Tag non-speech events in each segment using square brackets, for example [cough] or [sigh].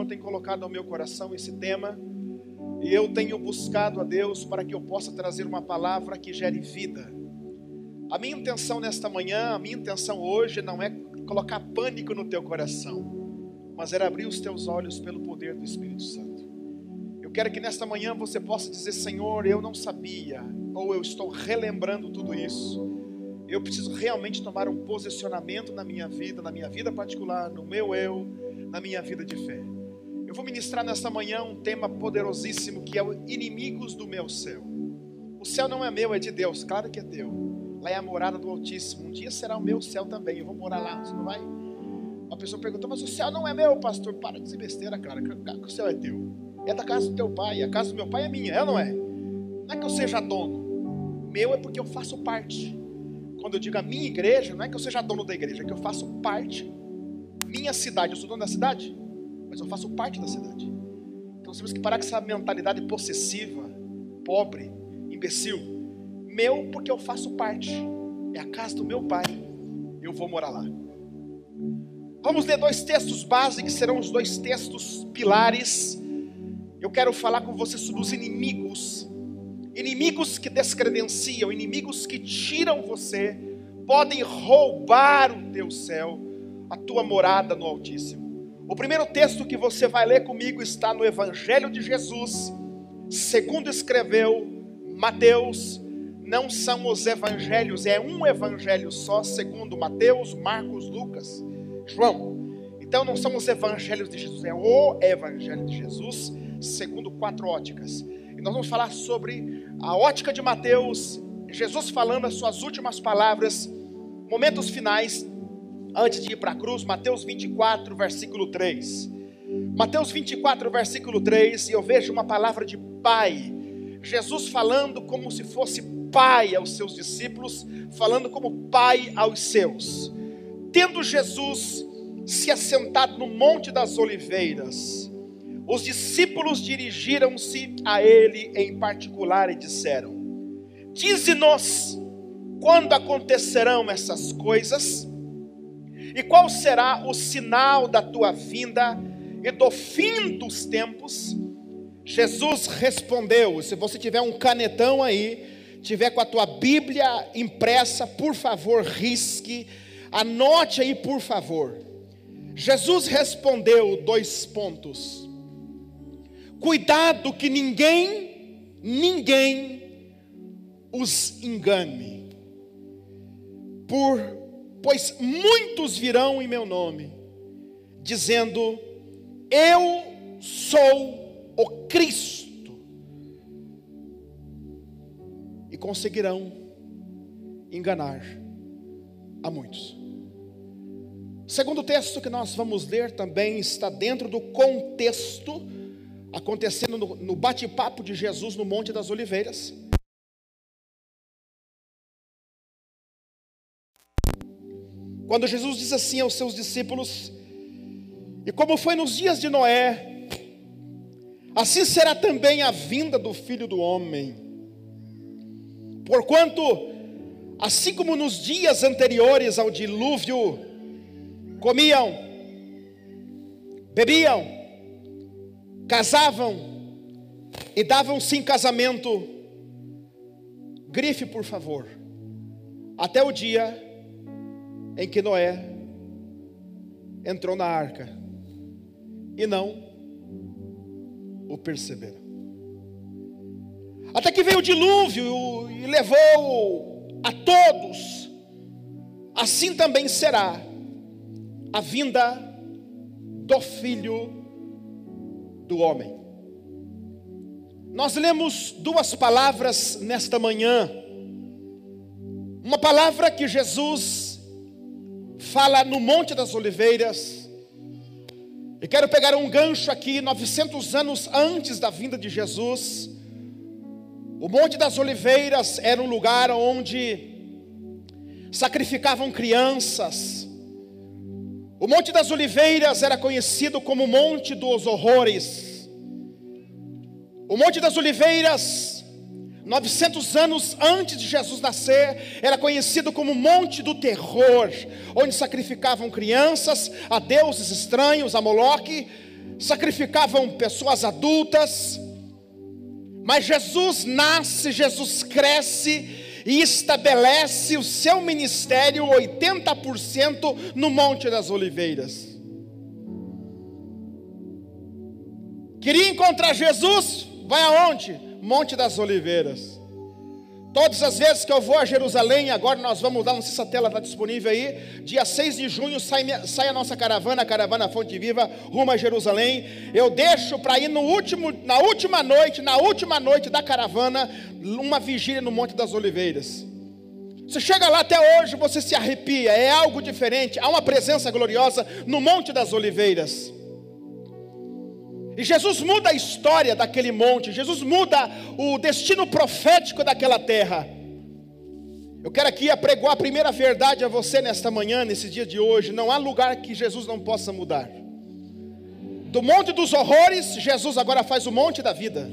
Senhor tem colocado ao meu coração esse tema, e eu tenho buscado a Deus para que eu possa trazer uma palavra que gere vida. A minha intenção nesta manhã, a minha intenção hoje não é colocar pânico no teu coração, mas era abrir os teus olhos pelo poder do Espírito Santo. Eu quero que nesta manhã você possa dizer: Senhor, eu não sabia, ou eu estou relembrando tudo isso eu preciso realmente tomar um posicionamento na minha vida, na minha vida particular, no meu eu, na minha vida de fé. Eu vou ministrar nesta manhã um tema poderosíssimo que é o inimigos do meu céu. O céu não é meu, é de Deus, claro que é teu. Lá é a morada do Altíssimo. Um dia será o meu céu também. Eu vou morar lá, você não vai? Uma pessoa perguntou, mas o céu não é meu, pastor. Para de dizer besteira, cara, o céu é teu. É da casa do teu pai, a casa do meu pai é minha, é ou não é? Não é que eu seja dono. Meu é porque eu faço parte. Quando eu digo a minha igreja, não é que eu seja dono da igreja, é que eu faço parte. Minha cidade, eu sou dono da cidade, mas eu faço parte da cidade. Então temos que parar com essa mentalidade possessiva, pobre, imbecil. Meu, porque eu faço parte. É a casa do meu pai. Eu vou morar lá. Vamos ler dois textos básicos, que serão os dois textos pilares. Eu quero falar com você sobre os inimigos Inimigos que descredenciam, inimigos que tiram você, podem roubar o teu céu, a tua morada no Altíssimo. O primeiro texto que você vai ler comigo está no Evangelho de Jesus, segundo escreveu Mateus. Não são os evangelhos, é um evangelho só, segundo Mateus, Marcos, Lucas, João. Então não são os evangelhos de Jesus, é o evangelho de Jesus, segundo quatro óticas. E nós vamos falar sobre a ótica de Mateus, Jesus falando as suas últimas palavras, momentos finais, antes de ir para a cruz, Mateus 24, versículo 3. Mateus 24, versículo 3, e eu vejo uma palavra de pai, Jesus falando como se fosse pai aos seus discípulos, falando como pai aos seus. Tendo Jesus se assentado no Monte das Oliveiras, os discípulos dirigiram-se a ele em particular e disseram: Dize-nos quando acontecerão essas coisas e qual será o sinal da tua vinda e do fim dos tempos. Jesus respondeu: Se você tiver um canetão aí, tiver com a tua Bíblia impressa, por favor, risque, anote aí, por favor. Jesus respondeu dois pontos. Cuidado que ninguém, ninguém os engane. Por, pois muitos virão em meu nome, dizendo: Eu sou o Cristo. E conseguirão enganar a muitos. O segundo texto que nós vamos ler também está dentro do contexto acontecendo no, no bate-papo de Jesus no Monte das Oliveiras. Quando Jesus diz assim aos seus discípulos: E como foi nos dias de Noé, assim será também a vinda do filho do homem. Porquanto, assim como nos dias anteriores ao dilúvio, comiam, bebiam, casavam e davam-se em casamento, grife por favor, até o dia em que Noé entrou na arca e não o perceberam. Até que veio o dilúvio e levou a todos, assim também será a vinda do filho do homem. Nós lemos duas palavras nesta manhã. Uma palavra que Jesus fala no Monte das Oliveiras. E quero pegar um gancho aqui, 900 anos antes da vinda de Jesus. O Monte das Oliveiras era um lugar onde sacrificavam crianças, o Monte das Oliveiras era conhecido como Monte dos Horrores. O Monte das Oliveiras 900 anos antes de Jesus nascer, era conhecido como Monte do Terror, onde sacrificavam crianças a deuses estranhos, a Moloque, sacrificavam pessoas adultas. Mas Jesus nasce, Jesus cresce e estabelece o seu ministério 80% no Monte das Oliveiras. Queria encontrar Jesus? Vai aonde? Monte das Oliveiras. Todas as vezes que eu vou a Jerusalém, agora nós vamos lá, não sei se a tela está disponível aí. Dia 6 de junho sai, sai a nossa caravana, a caravana Fonte Viva, rumo a Jerusalém. Eu deixo para ir no último, na última noite, na última noite da caravana, uma vigília no Monte das Oliveiras. Você chega lá até hoje, você se arrepia, é algo diferente, há uma presença gloriosa no Monte das Oliveiras. E Jesus muda a história daquele monte, Jesus muda o destino profético daquela terra. Eu quero aqui apregoar a primeira verdade a você nesta manhã, nesse dia de hoje: não há lugar que Jesus não possa mudar. Do monte dos horrores, Jesus agora faz o monte da vida.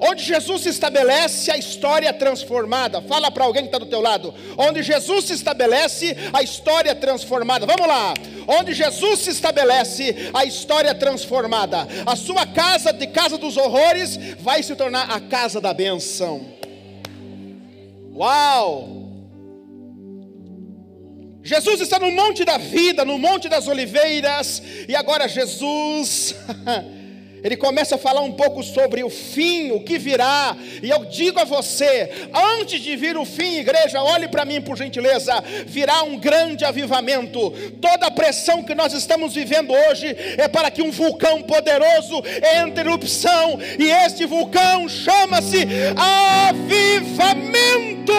Onde Jesus se estabelece, a história é transformada. Fala para alguém que está do teu lado. Onde Jesus se estabelece, a história é transformada. Vamos lá. Onde Jesus se estabelece, a história é transformada. A sua casa de casa dos horrores vai se tornar a casa da benção. Uau! Jesus está no monte da vida, no monte das oliveiras, e agora Jesus [laughs] Ele começa a falar um pouco sobre o fim, o que virá, e eu digo a você: antes de vir o fim, igreja, olhe para mim por gentileza, virá um grande avivamento. Toda a pressão que nós estamos vivendo hoje é para que um vulcão poderoso entre em erupção, e este vulcão chama-se avivamento.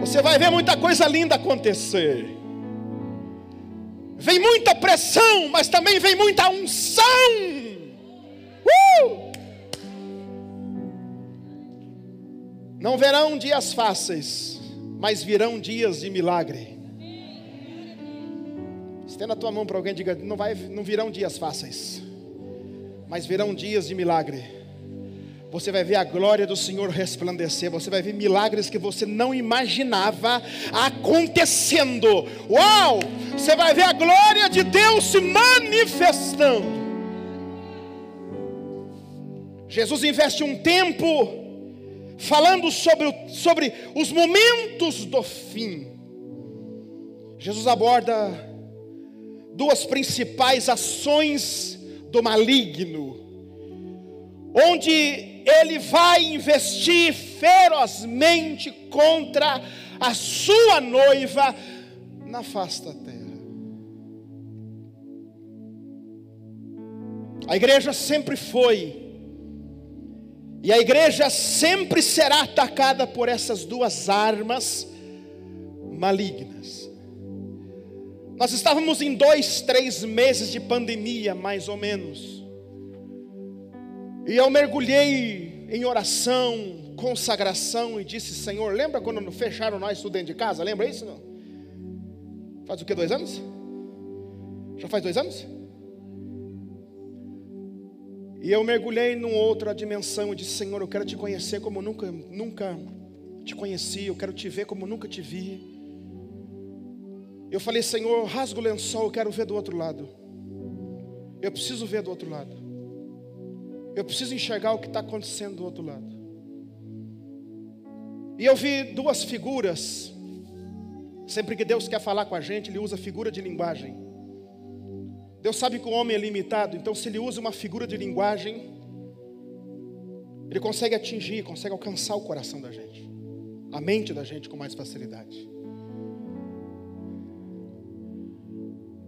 Você vai ver muita coisa linda acontecer. Vem muita pressão, mas também vem muita unção. Uh! Não verão dias fáceis, mas virão dias de milagre. Estenda a tua mão para alguém e diga: não, vai, não virão dias fáceis, mas virão dias de milagre você vai ver a glória do Senhor resplandecer, você vai ver milagres que você não imaginava acontecendo. Uau! Você vai ver a glória de Deus se manifestando. Jesus investe um tempo falando sobre, sobre os momentos do fim. Jesus aborda duas principais ações do maligno, onde ele vai investir ferozmente contra a sua noiva na face da terra. A igreja sempre foi, e a igreja sempre será atacada por essas duas armas malignas. Nós estávamos em dois, três meses de pandemia, mais ou menos. E eu mergulhei em oração, consagração e disse: Senhor, lembra quando fecharam nós tudo dentro de casa? Lembra isso? Não? Faz o que? Dois anos? Já faz dois anos? E eu mergulhei numa outra dimensão e disse: Senhor, eu quero te conhecer como nunca, nunca te conheci, eu quero te ver como nunca te vi. Eu falei: Senhor, rasga o lençol, eu quero ver do outro lado. Eu preciso ver do outro lado. Eu preciso enxergar o que está acontecendo do outro lado. E eu vi duas figuras. Sempre que Deus quer falar com a gente, Ele usa figura de linguagem. Deus sabe que o homem é limitado, então se Ele usa uma figura de linguagem, Ele consegue atingir, consegue alcançar o coração da gente, a mente da gente com mais facilidade.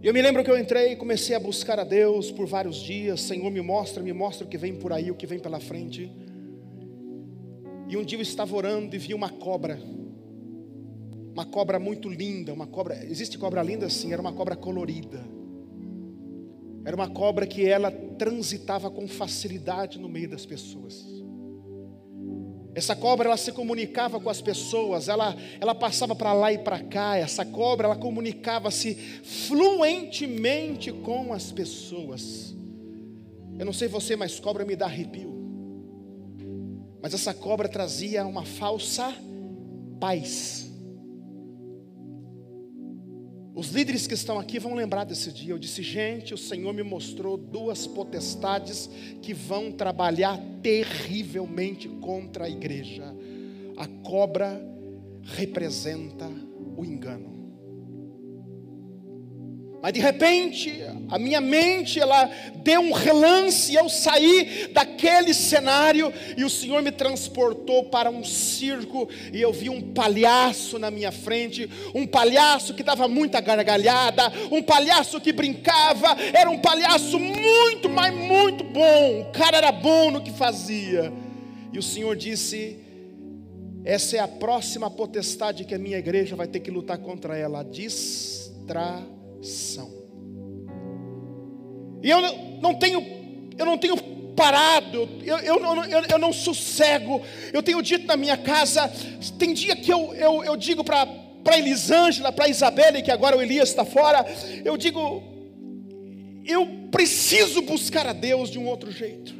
E eu me lembro que eu entrei e comecei a buscar a Deus por vários dias. Senhor, me mostra, me mostra o que vem por aí, o que vem pela frente. E um dia eu estava orando e vi uma cobra. Uma cobra muito linda, uma cobra. Existe cobra linda sim, era uma cobra colorida. Era uma cobra que ela transitava com facilidade no meio das pessoas. Essa cobra ela se comunicava com as pessoas, ela, ela passava para lá e para cá. Essa cobra ela comunicava-se fluentemente com as pessoas. Eu não sei você, mas cobra me dá arrepio. Mas essa cobra trazia uma falsa paz. Os líderes que estão aqui vão lembrar desse dia. Eu disse, gente, o Senhor me mostrou duas potestades que vão trabalhar terrivelmente contra a igreja. A cobra representa o engano. Mas de repente, a minha mente, ela deu um relance, e eu saí daquele cenário e o Senhor me transportou para um circo e eu vi um palhaço na minha frente, um palhaço que dava muita gargalhada, um palhaço que brincava, era um palhaço muito, mas muito bom. O cara era bom no que fazia. E o Senhor disse: essa é a próxima potestade que a minha igreja vai ter que lutar contra ela, a distração são. E eu não tenho, eu não tenho parado, eu, eu, eu, eu não sossego. Eu tenho dito na minha casa, tem dia que eu, eu, eu digo para para Elisângela, para Isabela, que agora o Elias está fora, eu digo, eu preciso buscar a Deus de um outro jeito,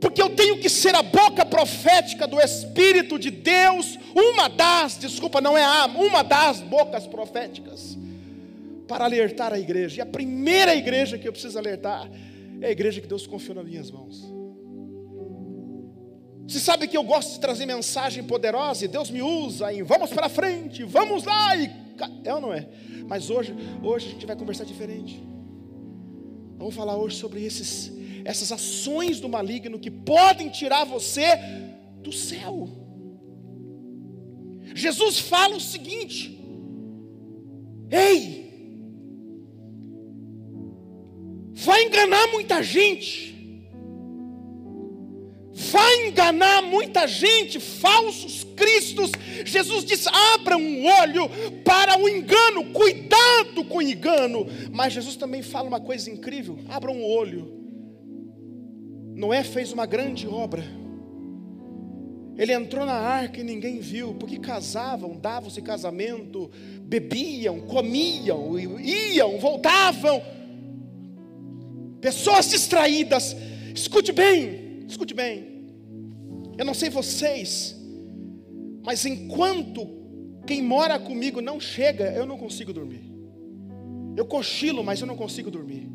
porque eu tenho que ser a boca profética do Espírito de Deus, uma das, desculpa, não é a, uma das bocas proféticas para alertar a igreja. E a primeira igreja que eu preciso alertar é a igreja que Deus confiou nas minhas mãos. Você sabe que eu gosto de trazer mensagem poderosa e Deus me usa em vamos para frente, vamos lá e é ou não é? Mas hoje, hoje a gente vai conversar diferente. Vamos falar hoje sobre esses, essas ações do maligno que podem tirar você do céu. Jesus fala o seguinte: Ei, vai enganar muita gente. Vai enganar muita gente, falsos cristos. Jesus diz: abra um olho para o engano, cuidado com o engano. Mas Jesus também fala uma coisa incrível: abra um olho. Noé fez uma grande obra. Ele entrou na arca e ninguém viu, porque casavam, davam-se casamento, bebiam, comiam, iam, voltavam pessoas distraídas. Escute bem, escute bem. Eu não sei vocês, mas enquanto quem mora comigo não chega, eu não consigo dormir. Eu cochilo, mas eu não consigo dormir.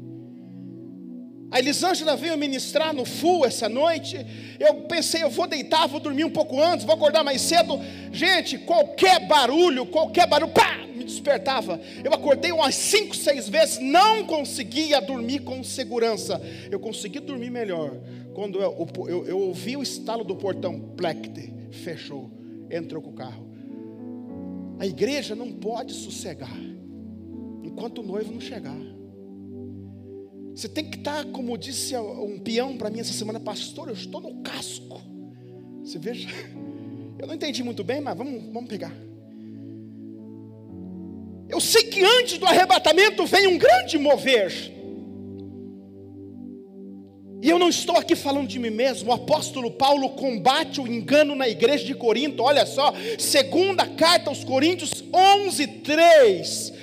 A Elisângela veio ministrar no full essa noite. Eu pensei, eu vou deitar, vou dormir um pouco antes, vou acordar mais cedo. Gente, qualquer barulho, qualquer barulho, pá, despertava. Eu acordei umas cinco, seis vezes, não conseguia dormir com segurança. Eu consegui dormir melhor quando eu, eu, eu ouvi o estalo do portão, plecte, fechou, entrou com o carro. A igreja não pode sossegar enquanto o noivo não chegar. Você tem que estar, como disse um peão para mim essa semana, pastor, eu estou no casco. Você veja, [laughs] eu não entendi muito bem, mas vamos, vamos pegar. Eu sei que antes do arrebatamento vem um grande mover. E eu não estou aqui falando de mim mesmo. O apóstolo Paulo combate o engano na igreja de Corinto. Olha só, segunda carta aos Coríntios 11, 3.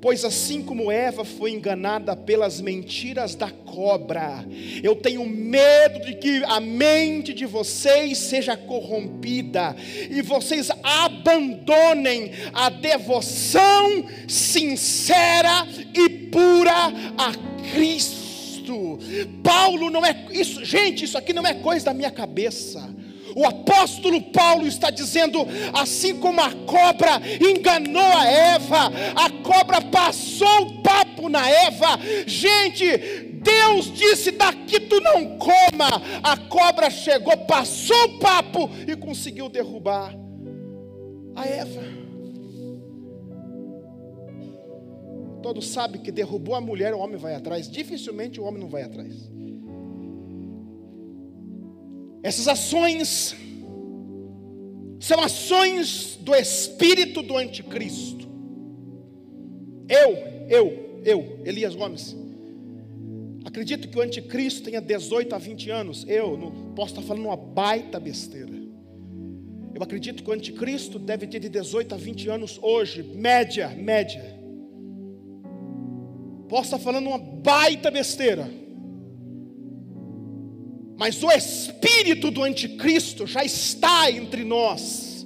Pois assim como Eva foi enganada pelas mentiras da cobra, eu tenho medo de que a mente de vocês seja corrompida e vocês abandonem a devoção sincera e pura a Cristo. Paulo não é isso, gente, isso aqui não é coisa da minha cabeça. O apóstolo Paulo está dizendo: assim como a cobra enganou a Eva, a cobra passou o papo na Eva. Gente, Deus disse: daqui tu não coma. A cobra chegou, passou o papo e conseguiu derrubar a Eva. Todos sabem que derrubou a mulher, o homem vai atrás. Dificilmente o homem não vai atrás. Essas ações são ações do espírito do anticristo. Eu, eu, eu, Elias Gomes, acredito que o anticristo tenha 18 a 20 anos. Eu não posso estar falando uma baita besteira. Eu acredito que o anticristo deve ter de 18 a 20 anos hoje, média, média. Posso estar falando uma baita besteira. Mas o espírito do anticristo já está entre nós.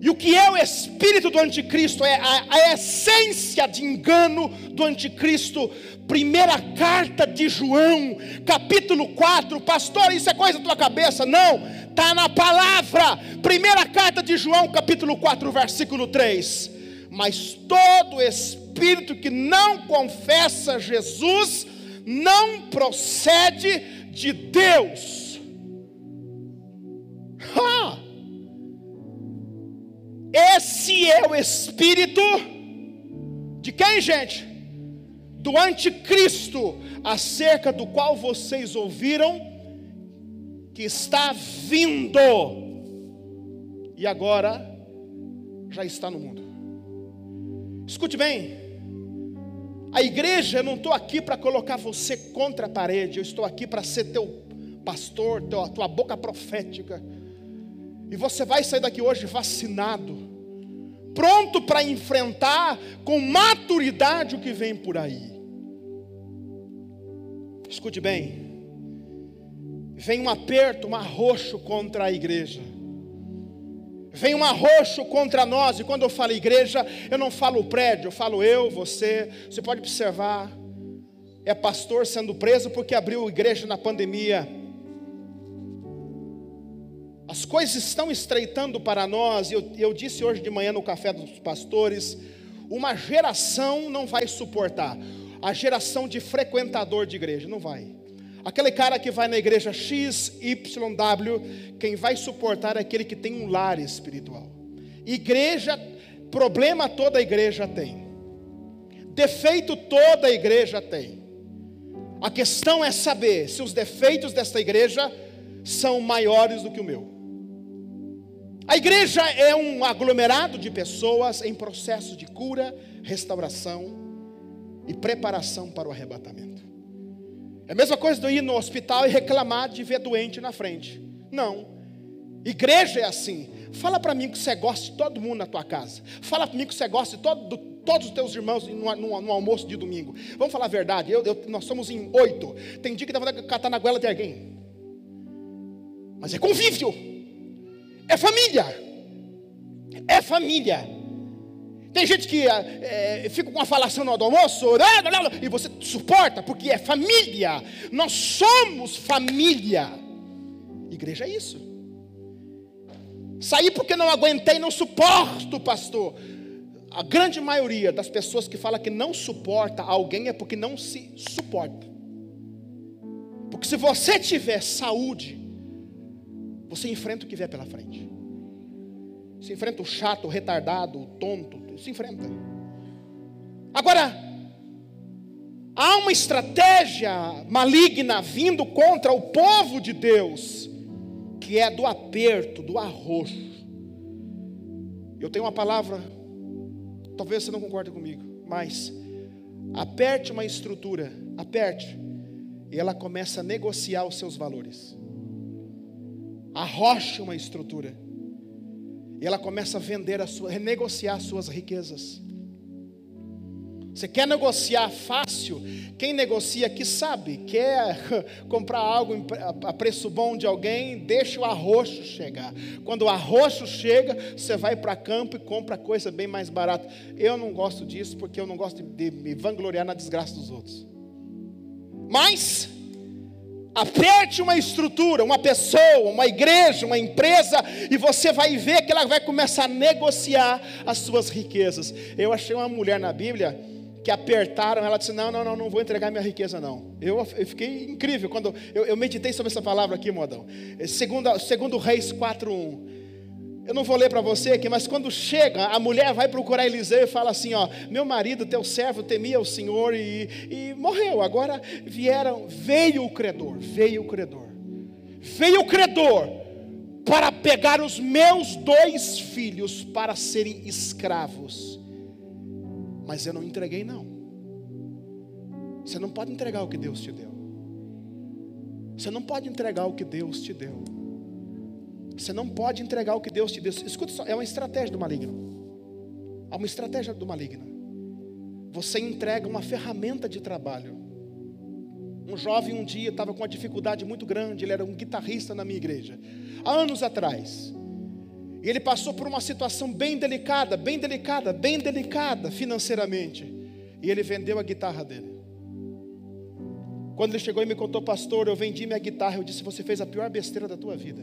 E o que é o espírito do anticristo? É a, a essência de engano do anticristo. Primeira carta de João, capítulo 4. Pastor, isso é coisa da tua cabeça? Não, está na palavra. Primeira carta de João, capítulo 4, versículo 3. Mas todo espírito que não confessa Jesus não procede de Deus. Ha! Esse é o espírito de quem, gente? Do anticristo, acerca do qual vocês ouviram que está vindo e agora já está no mundo. Escute bem, a igreja, eu não estou aqui para colocar você contra a parede, eu estou aqui para ser teu pastor, tua, tua boca profética. E você vai sair daqui hoje vacinado, pronto para enfrentar com maturidade o que vem por aí. Escute bem, vem um aperto, um arroxo contra a igreja vem um arroxo contra nós, e quando eu falo igreja, eu não falo o prédio, eu falo eu, você. Você pode observar, é pastor sendo preso porque abriu igreja na pandemia. As coisas estão estreitando para nós, e eu, eu disse hoje de manhã no café dos pastores: uma geração não vai suportar, a geração de frequentador de igreja, não vai. Aquele cara que vai na igreja X, Y, W, quem vai suportar é aquele que tem um lar espiritual. Igreja, problema toda a igreja tem. Defeito toda a igreja tem. A questão é saber se os defeitos desta igreja são maiores do que o meu. A igreja é um aglomerado de pessoas em processo de cura, restauração e preparação para o arrebatamento. É a mesma coisa de ir no hospital e reclamar de ver doente na frente. Não. Igreja é assim. Fala para mim que você gosta de todo mundo na tua casa. Fala para mim que você gosta de todo, todos os teus irmãos no, no, no, almoço de domingo. Vamos falar a verdade. Eu, eu, nós somos em oito. Tem dia que dá vontade de catar na goela de alguém. Mas é convívio. É família. É família. Tem gente que é, fica com uma falação no almoço, e você suporta, porque é família. Nós somos família. Igreja é isso. Sair porque não aguentei, não suporto, pastor. A grande maioria das pessoas que fala que não suporta alguém é porque não se suporta. Porque se você tiver saúde, você enfrenta o que vier pela frente. Você enfrenta o chato, o retardado, o tonto, se enfrenta. Agora, há uma estratégia maligna vindo contra o povo de Deus, que é do aperto, do arroxo. Eu tenho uma palavra, talvez você não concorde comigo, mas aperte uma estrutura, aperte, e ela começa a negociar os seus valores. Arroche uma estrutura e ela começa a vender, a sua, renegociar suas riquezas. Você quer negociar fácil? Quem negocia aqui sabe. Quer [laughs] comprar algo a preço bom de alguém? Deixa o arroxo chegar. Quando o arroxo chega, você vai para campo e compra coisa bem mais barata. Eu não gosto disso porque eu não gosto de me vangloriar na desgraça dos outros. Mas Aperte uma estrutura, uma pessoa, uma igreja, uma empresa, e você vai ver que ela vai começar a negociar as suas riquezas. Eu achei uma mulher na Bíblia que apertaram, ela disse: Não, não, não, não vou entregar minha riqueza, não. Eu, eu fiquei incrível quando eu, eu, meditei sobre essa palavra aqui, modão. Segundo, segundo Reis 4:1. Eu não vou ler para você aqui, mas quando chega, a mulher vai procurar Eliseu e fala assim: ó, meu marido, teu servo, temia o Senhor e, e morreu. Agora vieram, veio o credor, veio o credor, veio o credor para pegar os meus dois filhos para serem escravos. Mas eu não entreguei, não. Você não pode entregar o que Deus te deu. Você não pode entregar o que Deus te deu. Você não pode entregar o que Deus te deu. Escuta só, é uma estratégia do maligno. É uma estratégia do maligno. Você entrega uma ferramenta de trabalho. Um jovem um dia estava com uma dificuldade muito grande, ele era um guitarrista na minha igreja, há anos atrás. E ele passou por uma situação bem delicada, bem delicada, bem delicada financeiramente. E ele vendeu a guitarra dele. Quando ele chegou e me contou, pastor, eu vendi minha guitarra, eu disse: Você fez a pior besteira da tua vida.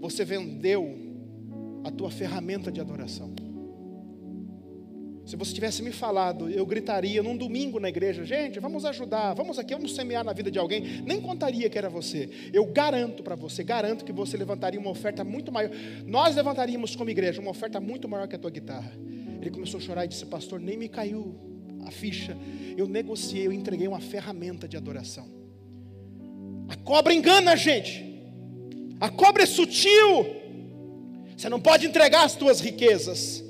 Você vendeu a tua ferramenta de adoração. Se você tivesse me falado, eu gritaria num domingo na igreja, gente, vamos ajudar, vamos aqui, vamos semear na vida de alguém. Nem contaria que era você. Eu garanto para você, garanto que você levantaria uma oferta muito maior. Nós levantaríamos como igreja uma oferta muito maior que a tua guitarra. Ele começou a chorar e disse, pastor, nem me caiu a ficha. Eu negociei, eu entreguei uma ferramenta de adoração. A cobra engana a gente. A cobra é sutil. Você não pode entregar as tuas riquezas.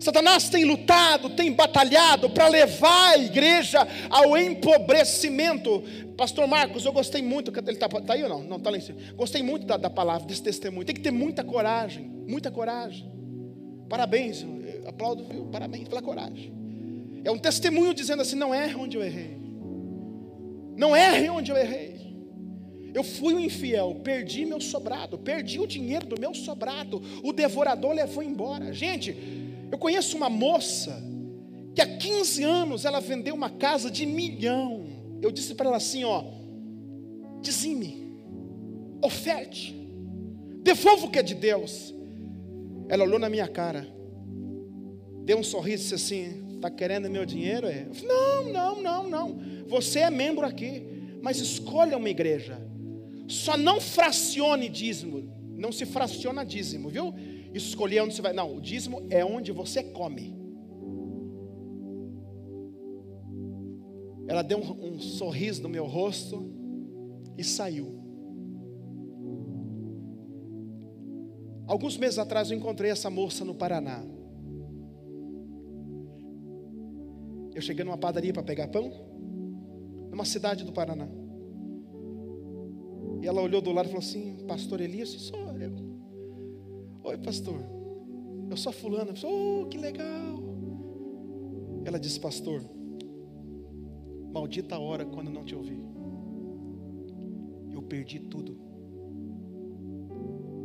Satanás tem lutado, tem batalhado para levar a igreja ao empobrecimento. Pastor Marcos, eu gostei muito, ele está tá aí ou não? Não, está lá em cima. Gostei muito da, da, palavra, desse testemunho. Tem que ter muita coragem, muita coragem. Parabéns, aplaudo, viu? Parabéns pela coragem. É um testemunho dizendo assim: não erre onde eu errei. Não erre onde eu errei. Eu fui um infiel, perdi meu sobrado, perdi o dinheiro do meu sobrado, o devorador levou embora. Gente, eu conheço uma moça que há 15 anos ela vendeu uma casa de milhão. Eu disse para ela assim, ó, dizime, oferte, devolva o que é de Deus. Ela olhou na minha cara, deu um sorriso e disse assim: Está querendo meu dinheiro? É? Falei, não, não, não, não. Você é membro aqui, mas escolha uma igreja. Só não fracione dízimo. Não se fraciona dízimo, viu? escolher onde você vai. Não, o dízimo é onde você come. Ela deu um, um sorriso no meu rosto e saiu. Alguns meses atrás eu encontrei essa moça no Paraná. Eu cheguei numa padaria para pegar pão, numa cidade do Paraná. E ela olhou do lado e falou assim: Pastor Elias, sou eu. Oi, pastor. Eu sou fulana. Oh, que legal. Ela disse, pastor, maldita hora quando não te ouvi. Eu perdi tudo.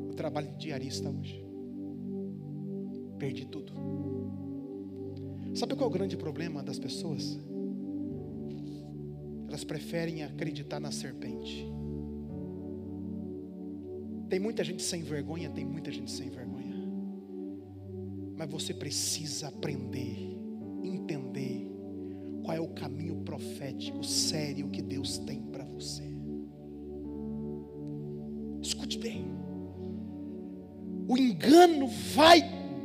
Eu trabalho de diarista hoje. Perdi tudo. Sabe qual é o grande problema das pessoas? Elas preferem acreditar na serpente. Tem muita gente sem vergonha, tem muita gente sem vergonha. Mas você precisa aprender, entender qual é o caminho profético sério que Deus tem para você.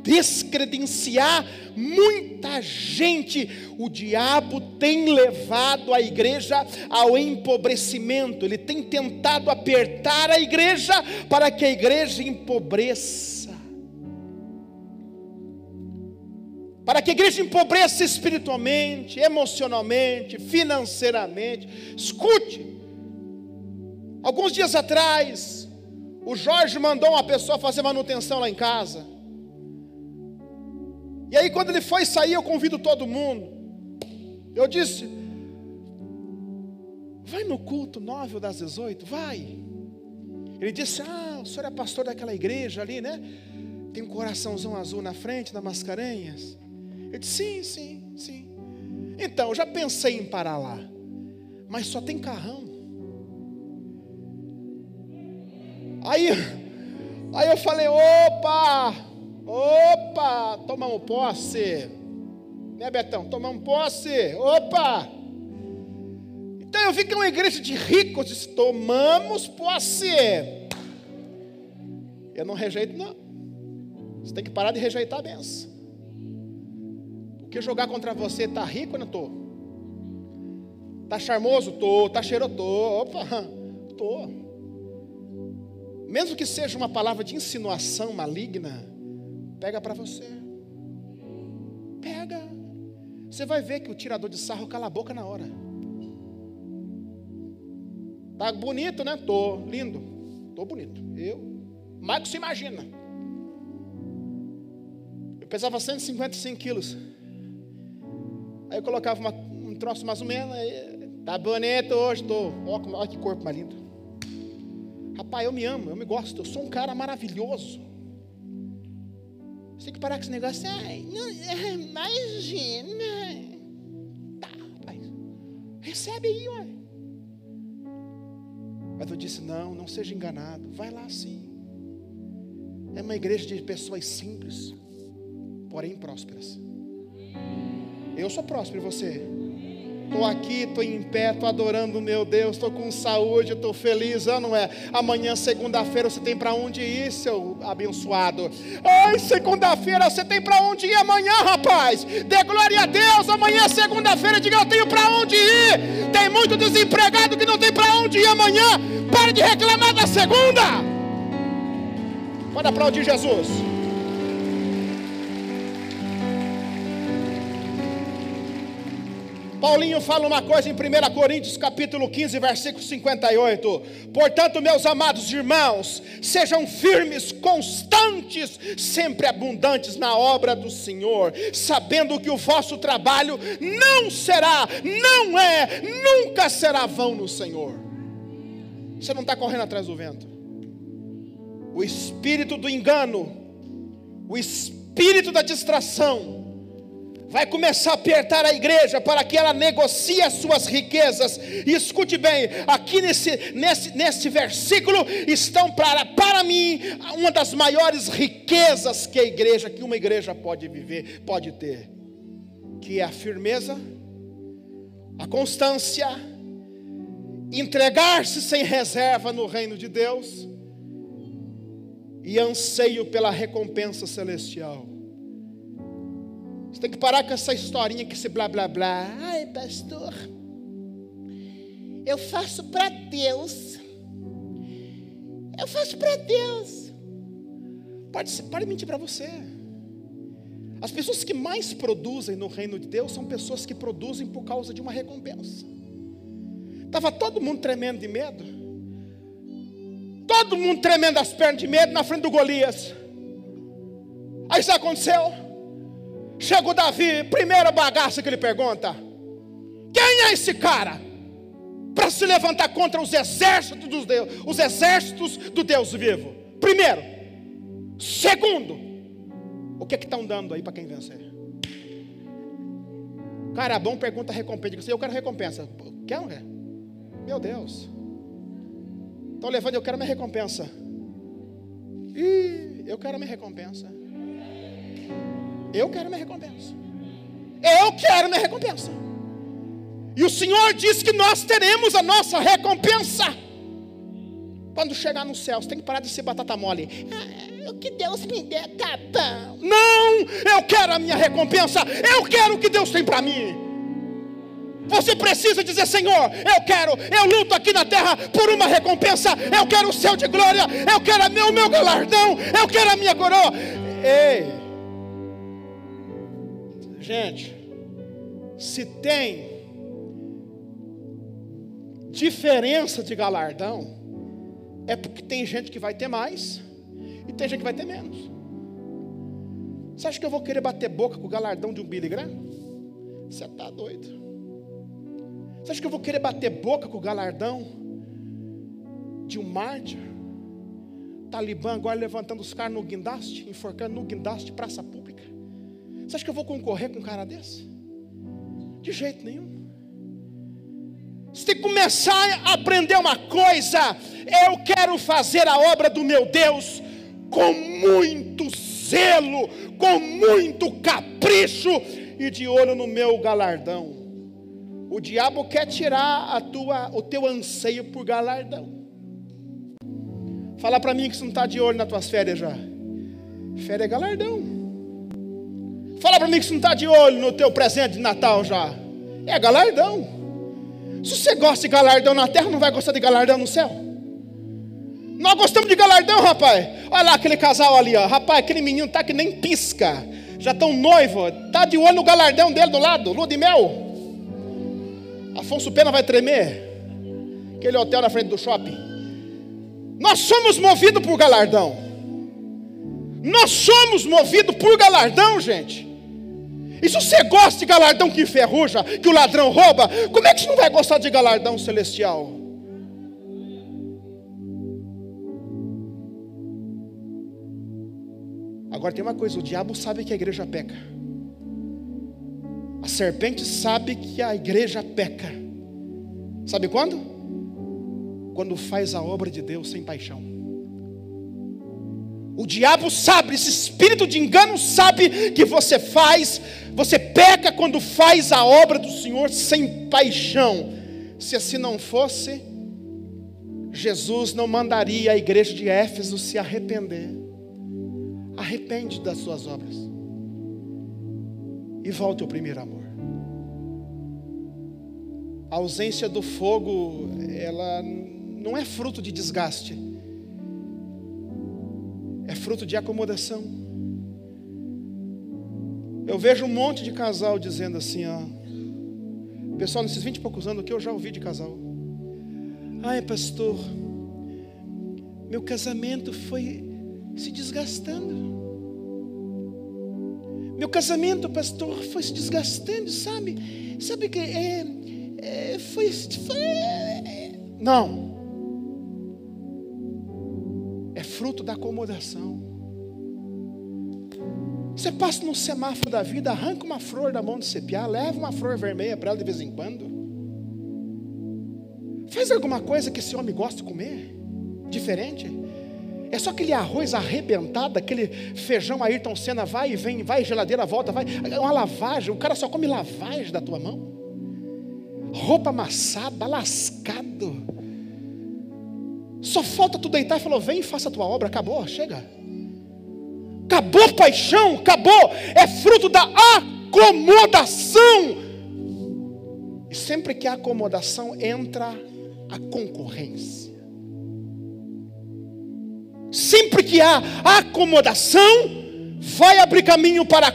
Descredenciar muita gente. O diabo tem levado a igreja ao empobrecimento, ele tem tentado apertar a igreja para que a igreja empobreça. Para que a igreja empobreça espiritualmente, emocionalmente, financeiramente. Escute, alguns dias atrás, o Jorge mandou uma pessoa fazer manutenção lá em casa. E aí, quando ele foi sair, eu convido todo mundo. Eu disse: Vai no culto 9 ou das 18? Vai. Ele disse: Ah, o senhor é pastor daquela igreja ali, né? Tem um coraçãozão azul na frente, da Mascarenhas. Eu disse: Sim, sim, sim. Então, eu já pensei em parar lá, mas só tem carrão. Aí, [laughs] aí eu falei: opa! Opa, tomamos posse. Né, Betão? Tomamos posse. Opa! Então eu vi que é uma igreja de ricos. Tomamos posse. Eu não rejeito, não. Você tem que parar de rejeitar a benção. Porque jogar contra você, tá rico ou não tô? Tá charmoso? Tô. Tá cheiroso? Tô. Opa, tô. Mesmo que seja uma palavra de insinuação maligna, Pega para você. Pega. Você vai ver que o tirador de sarro cala a boca na hora. Tá bonito, né? Tô lindo. Tô bonito. Eu, que se imagina. Eu pesava 155 quilos. Aí eu colocava uma, um troço mais ou menos, aí Tá bonito hoje, tô. Olha que corpo mais lindo. Rapaz, eu me amo, eu me gosto, eu sou um cara maravilhoso. Você tem que parar com esse negócio. Ai, não, é, imagina. Tá, rapaz. Recebe aí, ué. Mas eu disse: não, não seja enganado. Vai lá sim. É uma igreja de pessoas simples, porém prósperas. Eu sou próspero, e você? Estou aqui, estou em pé, estou adorando meu Deus, estou com saúde, estou feliz, ah, não é? Amanhã, segunda-feira, você tem para onde ir, seu abençoado? Ai, segunda-feira, você tem para onde ir amanhã, rapaz? Dê glória a Deus, amanhã, segunda-feira, diga eu tenho para onde ir. Tem muito desempregado que não tem para onde ir amanhã. Pare de reclamar da segunda. Pode aplaudir Jesus. Paulinho fala uma coisa em 1 Coríntios capítulo 15, versículo 58. Portanto, meus amados irmãos, sejam firmes, constantes, sempre abundantes na obra do Senhor, sabendo que o vosso trabalho não será, não é, nunca será vão no Senhor. Você não está correndo atrás do vento. O espírito do engano, o espírito da distração, vai começar a apertar a igreja para que ela negocie as suas riquezas. E escute bem, aqui nesse, nesse, nesse versículo estão para, para mim uma das maiores riquezas que a igreja, que uma igreja pode viver, pode ter, que é a firmeza, a constância, entregar-se sem reserva no reino de Deus e anseio pela recompensa celestial. Você tem que parar com essa historinha que esse blá blá blá. Ai, pastor, eu faço para Deus. Eu faço para Deus. Pode, pode mentir para você. As pessoas que mais produzem no reino de Deus são pessoas que produzem por causa de uma recompensa. Estava todo mundo tremendo de medo. Todo mundo tremendo as pernas de medo na frente do Golias. Aí isso aconteceu. Chega o Davi, primeira bagaça que ele pergunta: Quem é esse cara? Para se levantar contra os exércitos dos Deus, os exércitos do Deus vivo. Primeiro. Segundo, o que é que estão dando aí para quem vencer? Cara bom pergunta recompensa. Eu quero recompensa. Quer ou não quer? Meu Deus. Então levando, eu quero minha recompensa. Ih, eu quero minha recompensa. Eu quero minha recompensa. Eu quero minha recompensa. E o Senhor diz que nós teremos a nossa recompensa. Quando chegar no céu, você tem que parar de ser batata mole. Ah, o que Deus me der, tá bom. Não, eu quero a minha recompensa. Eu quero o que Deus tem para mim. Você precisa dizer, Senhor, eu quero, eu luto aqui na terra por uma recompensa. Eu quero o céu de glória. Eu quero o meu galardão. Eu quero a minha coroa. Ei. Gente, se tem diferença de galardão, é porque tem gente que vai ter mais e tem gente que vai ter menos. Você acha que eu vou querer bater boca com o galardão de um Billy Graham? Você está doido? Você acha que eu vou querer bater boca com o galardão de um mártir? Talibã agora levantando os caras no guindaste, enforcando no guindaste, praça pública. Você acha que eu vou concorrer com um cara desse? De jeito nenhum. Você tem que começar a aprender uma coisa. Eu quero fazer a obra do meu Deus com muito zelo, com muito capricho e de olho no meu galardão. O diabo quer tirar a tua, o teu anseio por galardão. Fala para mim que você não está de olho nas tuas férias já. Férias é galardão. Fala para mim que você não está de olho no teu presente de Natal já. É galardão. Se você gosta de galardão na terra, não vai gostar de galardão no céu? Nós gostamos de galardão, rapaz. Olha lá aquele casal ali, ó. Rapaz, aquele menino tá que nem pisca. Já estão noivo. Tá de olho no galardão dele do lado, lua de mel. Afonso Pena vai tremer. Aquele hotel na frente do shopping. Nós somos movidos por galardão. Nós somos movidos por galardão, gente. E se você gosta de galardão que enferruja, que o ladrão rouba, como é que você não vai gostar de galardão celestial? Agora tem uma coisa: o diabo sabe que a igreja peca. A serpente sabe que a igreja peca. Sabe quando? Quando faz a obra de Deus sem paixão. O diabo sabe, esse espírito de engano sabe que você faz, você peca quando faz a obra do Senhor sem paixão. Se assim não fosse, Jesus não mandaria a igreja de Éfeso se arrepender. Arrepende das suas obras. E volte ao primeiro amor. A ausência do fogo, ela não é fruto de desgaste. É fruto de acomodação. Eu vejo um monte de casal dizendo assim, ó. Pessoal, nesses 20 e poucos anos que eu já ouvi de casal. Ai, pastor, meu casamento foi se desgastando. Meu casamento, pastor, foi se desgastando, sabe? Sabe que é, é, foi, foi. É, não. Fruto da acomodação. Você passa no semáforo da vida, arranca uma flor da mão de cepiar, leva uma flor vermelha para ela de vez em quando. Faz alguma coisa que esse homem gosta de comer, diferente. É só aquele arroz arrebentado, aquele feijão Ayrton Senna, vai e vem, vai, geladeira, volta, vai. É uma lavagem, o cara só come lavagem da tua mão. Roupa amassada, lascado. Só falta tu deitar e falou: vem e faça a tua obra, acabou, chega. Acabou paixão, acabou. É fruto da acomodação. E sempre que há acomodação, entra a concorrência. Sempre que há acomodação, vai abrir caminho para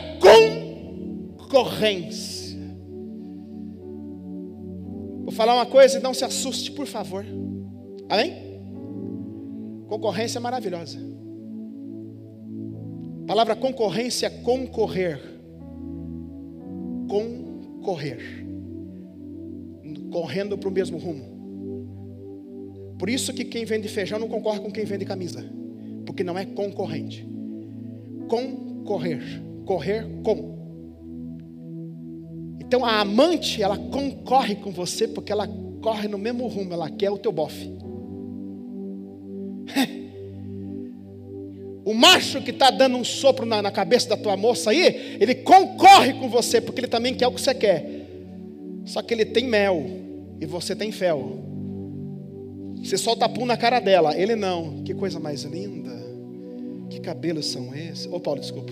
concorrência. Vou falar uma coisa e não se assuste, por favor. Amém? Concorrência é maravilhosa. A palavra concorrência é concorrer. Concorrer. Correndo para o mesmo rumo. Por isso que quem vende feijão não concorre com quem vende camisa porque não é concorrente. Concorrer, correr com. Então a amante, ela concorre com você porque ela corre no mesmo rumo, ela quer o teu bofe. O macho que está dando um sopro na, na, cabeça da tua moça aí, ele concorre com você, porque ele também quer o que você quer. Só que ele tem mel e você tem fel. Você solta pum na cara dela, ele não. Que coisa mais linda. Que cabelos são esses? Ô oh, Paulo, desculpa.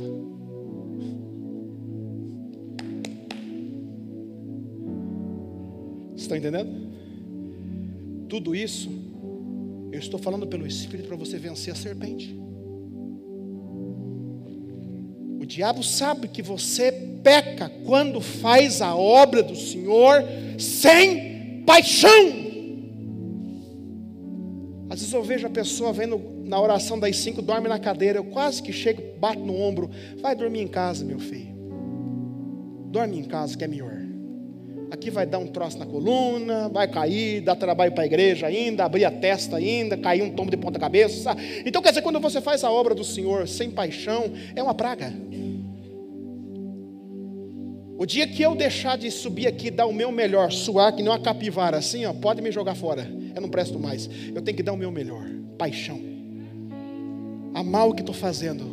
Você está entendendo? Tudo isso, eu estou falando pelo Espírito para você vencer a serpente. O diabo sabe que você peca quando faz a obra do Senhor sem paixão. Às vezes eu vejo a pessoa vendo na oração das cinco, dorme na cadeira, eu quase que chego, bato no ombro, vai dormir em casa, meu filho. Dorme em casa que é melhor. Aqui vai dar um troço na coluna, vai cair, dar trabalho para a igreja ainda, abrir a testa ainda, cair um tombo de ponta cabeça. Então quer dizer, quando você faz a obra do Senhor sem paixão, é uma praga. O dia que eu deixar de subir aqui, dar o meu melhor, suar que nem uma capivara assim, ó, pode me jogar fora eu não presto mais. Eu tenho que dar o meu melhor. Paixão. Amar o que estou fazendo.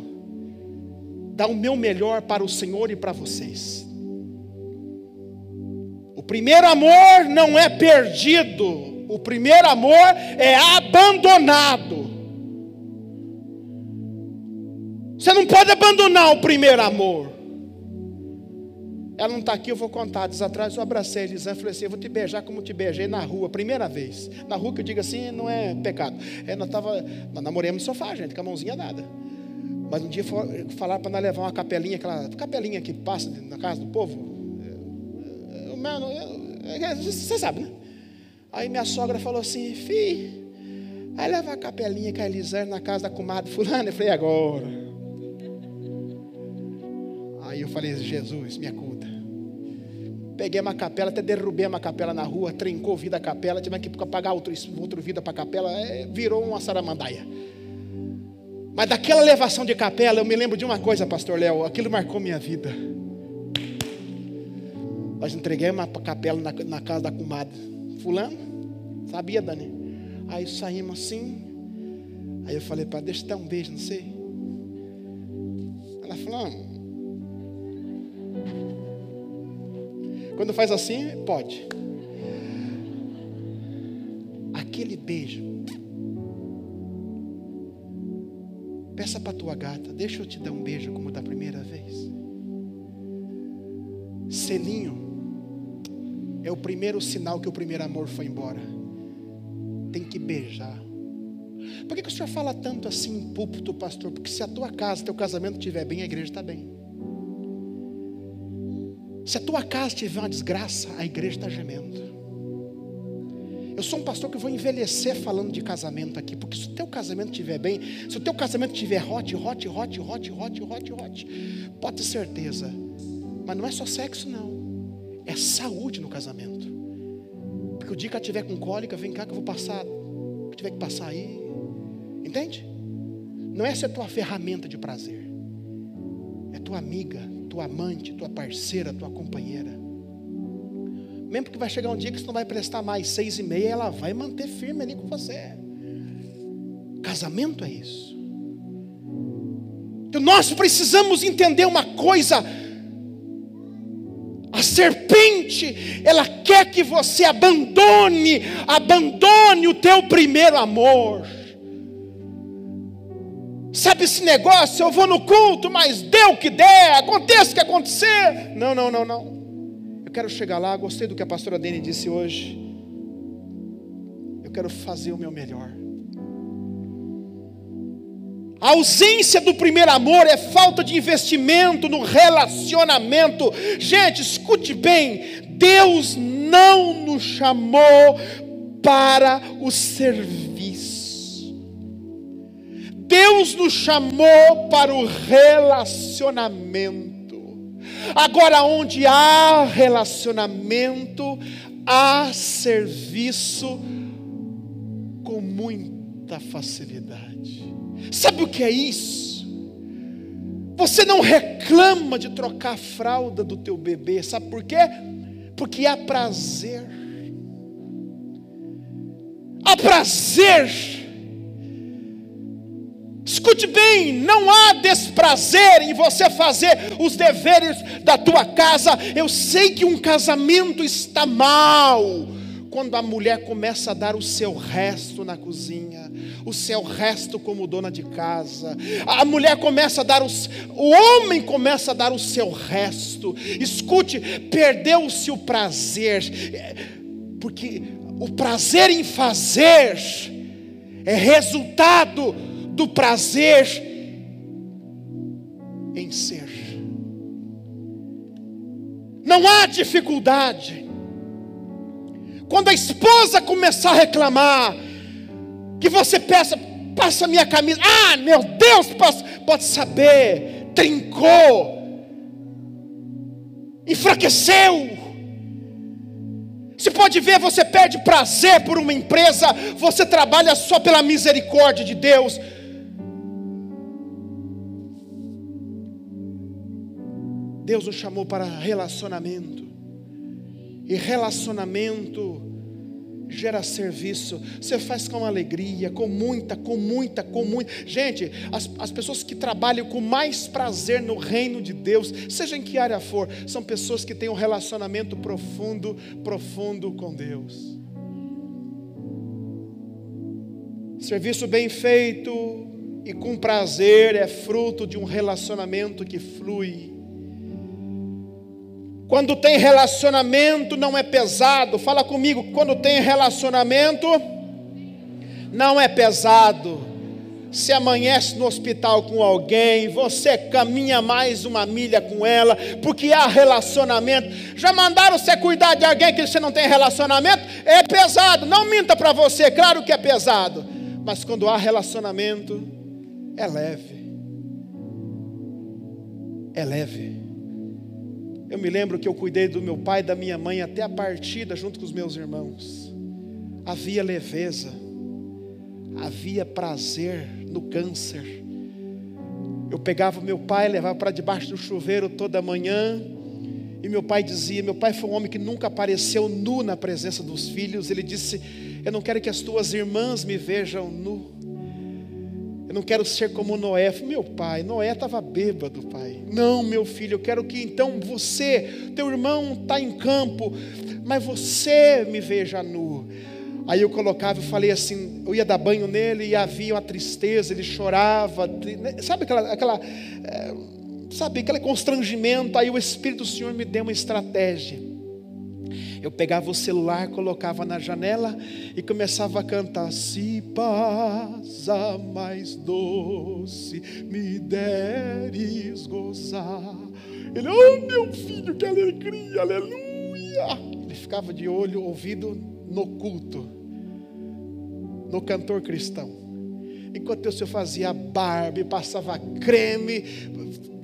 Dar o meu melhor para o Senhor e para vocês. O primeiro amor não é perdido. O primeiro amor é abandonado. Você não pode abandonar o primeiro amor. Ela não está aqui, eu vou contar. Dias atrás eu abracei a Elisângela e falei assim: Eu vou te beijar como te beijei na rua, primeira vez. Na rua que eu digo assim, não é pecado. É, nós, tava, nós namoramos no sofá, gente, com a mãozinha dada. Mas um dia falaram para nós levar uma capelinha, aquela capelinha que passa na casa do povo. Você sabe, né? Aí minha sogra falou assim: Fi, aí leva a capelinha com a Elisângela na casa da comadre Fulana. Eu falei: Agora. Falei, Jesus, me acuda. Peguei uma capela, até derrubei uma capela na rua, trincou vida a capela, tive que pagar outro, outro vida para a capela, é, virou uma saramandaia. Mas daquela elevação de capela, eu me lembro de uma coisa, pastor Léo, aquilo marcou minha vida. Nós entregamos uma capela na, na casa da comadre. Fulano, sabia, Dani? Aí saímos assim. Aí eu falei para deixa eu dar um beijo, não sei. Ela falou, Quando faz assim, pode. Aquele beijo. Peça para tua gata, deixa eu te dar um beijo como da primeira vez. Selinho é o primeiro sinal que o primeiro amor foi embora. Tem que beijar. Por que, que o senhor fala tanto assim em púlpito, pastor? Porque se a tua casa, teu casamento estiver bem, a igreja está bem. Se a tua casa tiver uma desgraça, a igreja está gemendo. Eu sou um pastor que vou envelhecer falando de casamento aqui, porque se o teu casamento estiver bem, se o teu casamento estiver hot, hot, hot, hot, hot, hot, hot, pode ter certeza. Mas não é só sexo, não. É saúde no casamento. Porque o dia que ela tiver com cólica, vem cá que eu vou passar. Que tiver que passar aí. Entende? Não é é a tua ferramenta de prazer. É tua amiga, tua amante, tua parceira, tua companheira. Mesmo que vai chegar um dia que você não vai prestar mais seis e meia, ela vai manter firme ali com você. Casamento é isso. Então nós precisamos entender uma coisa. A serpente, ela quer que você abandone, abandone o teu primeiro amor. Sabe esse negócio? Eu vou no culto, mas dê o que der, aconteça o que acontecer. Não, não, não, não. Eu quero chegar lá, gostei do que a pastora Dene disse hoje. Eu quero fazer o meu melhor. A ausência do primeiro amor é falta de investimento no relacionamento. Gente, escute bem: Deus não nos chamou para o serviço. Deus nos chamou para o relacionamento. Agora, onde há relacionamento, há serviço com muita facilidade. Sabe o que é isso? Você não reclama de trocar a fralda do teu bebê, sabe por quê? Porque há prazer. Há prazer Escute bem, não há desprazer em você fazer os deveres da tua casa. Eu sei que um casamento está mal quando a mulher começa a dar o seu resto na cozinha, o seu resto como dona de casa. A mulher começa a dar os, o homem começa a dar o seu resto. Escute, perdeu-se o prazer, porque o prazer em fazer é resultado do prazer em ser. Não há dificuldade. Quando a esposa começar a reclamar, que você peça, passa minha camisa. Ah, meu Deus, pode saber, trincou, enfraqueceu. Você pode ver, você perde prazer por uma empresa, você trabalha só pela misericórdia de Deus. Deus nos chamou para relacionamento. E relacionamento gera serviço. Você faz com alegria, com muita, com muita, com muita. Gente, as, as pessoas que trabalham com mais prazer no reino de Deus, seja em que área for, são pessoas que têm um relacionamento profundo, profundo com Deus. Serviço bem feito e com prazer é fruto de um relacionamento que flui. Quando tem relacionamento não é pesado. Fala comigo, quando tem relacionamento não é pesado. Se amanhece no hospital com alguém, você caminha mais uma milha com ela, porque há relacionamento. Já mandaram você cuidar de alguém que você não tem relacionamento? É pesado. Não minta para você, claro que é pesado. Mas quando há relacionamento, é leve. É leve. Eu me lembro que eu cuidei do meu pai e da minha mãe até a partida junto com os meus irmãos. Havia leveza, havia prazer no câncer. Eu pegava meu pai, levava para debaixo do chuveiro toda manhã, e meu pai dizia: Meu pai foi um homem que nunca apareceu nu na presença dos filhos. Ele disse: Eu não quero que as tuas irmãs me vejam nu. Eu não quero ser como Noé. Meu pai, Noé estava bêbado, pai. Não, meu filho, eu quero que então você, teu irmão está em campo, mas você me veja nu. Aí eu colocava e falei assim, eu ia dar banho nele e havia uma tristeza, ele chorava, né, sabe aquela, aquela é, sabe aquele constrangimento. Aí o Espírito do Senhor me deu uma estratégia. Eu pegava o celular, colocava na janela e começava a cantar: Se passa mais doce, me deres gozar. Ele, oh meu filho, que alegria, aleluia. Ele ficava de olho, ouvido no culto, no cantor cristão. Enquanto eu senhor fazia barba, passava creme,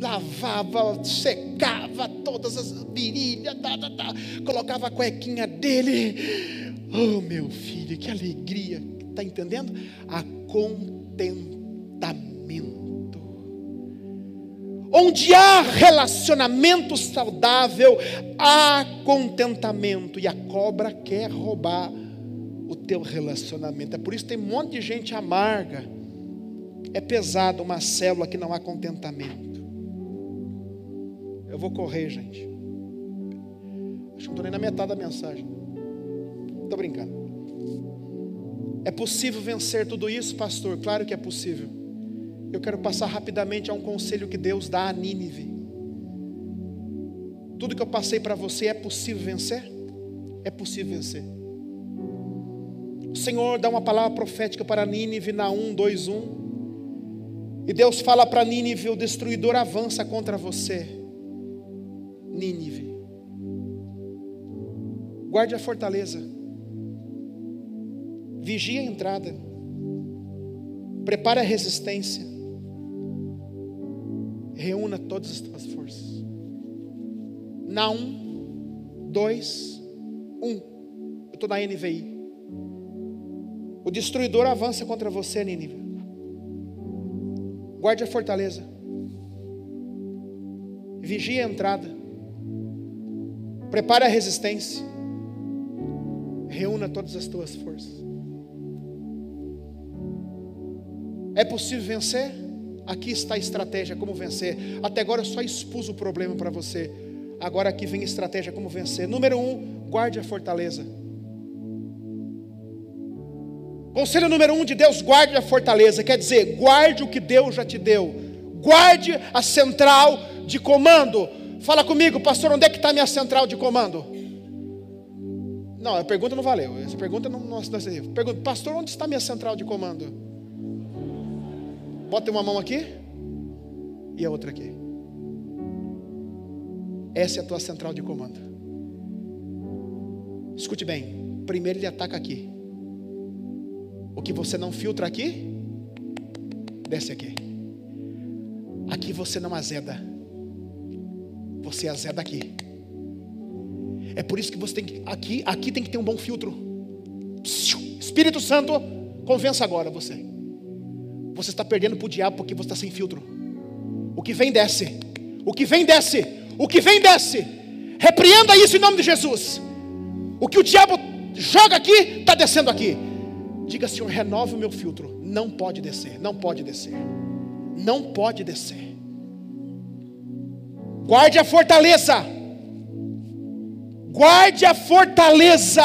lavava, secava todas as virilhas, tá, tá, tá, colocava a cuequinha dele. Oh, meu filho, que alegria! Está entendendo? A contentamento. Onde há relacionamento saudável, há contentamento. E a cobra quer roubar o teu relacionamento. É por isso que tem um monte de gente amarga. É pesado uma célula que não há contentamento. Eu vou correr, gente. Acho que não estou nem na metade da mensagem. Estou brincando. É possível vencer tudo isso, pastor? Claro que é possível. Eu quero passar rapidamente a um conselho que Deus dá a Nínive. Tudo que eu passei para você é possível vencer? É possível vencer. O Senhor dá uma palavra profética para Nínive na 1, 2, 1. E Deus fala para Nínive: o destruidor avança contra você. Nínive. Guarde a fortaleza. Vigie a entrada. Prepare a resistência reúna todas as tuas forças. Na 1, 2, 1. Eu estou na NVI. O destruidor avança contra você, Nínive. Guarde a fortaleza. Vigie a entrada. Prepare a resistência. Reúna todas as tuas forças. É possível vencer? Aqui está a estratégia como vencer. Até agora eu só expus o problema para você. Agora aqui vem a estratégia como vencer. Número um, guarde a fortaleza. Conselho número um de Deus: guarde a fortaleza. Quer dizer, guarde o que Deus já te deu. Guarde a central de comando. Fala comigo, pastor, onde é que está a minha central de comando? Não, a pergunta não valeu. Essa pergunta não, não, não Pergunta, pastor, onde está a minha central de comando? Bota uma mão aqui e a outra aqui. Essa é a tua central de comando. Escute bem. Primeiro ele ataca aqui. O que você não filtra aqui, desce aqui. Aqui você não azeda. Você azeda aqui. É por isso que você tem que aqui, aqui tem que ter um bom filtro. Espírito Santo, convença agora você. Você está perdendo para o diabo porque você está sem filtro. O que vem desce. O que vem desce. O que vem desce. Repreenda isso em nome de Jesus. O que o diabo joga aqui, está descendo aqui. Diga, Senhor, renove o meu filtro. Não pode descer, não pode descer. Não pode descer. Guarde a fortaleza. Guarde a fortaleza.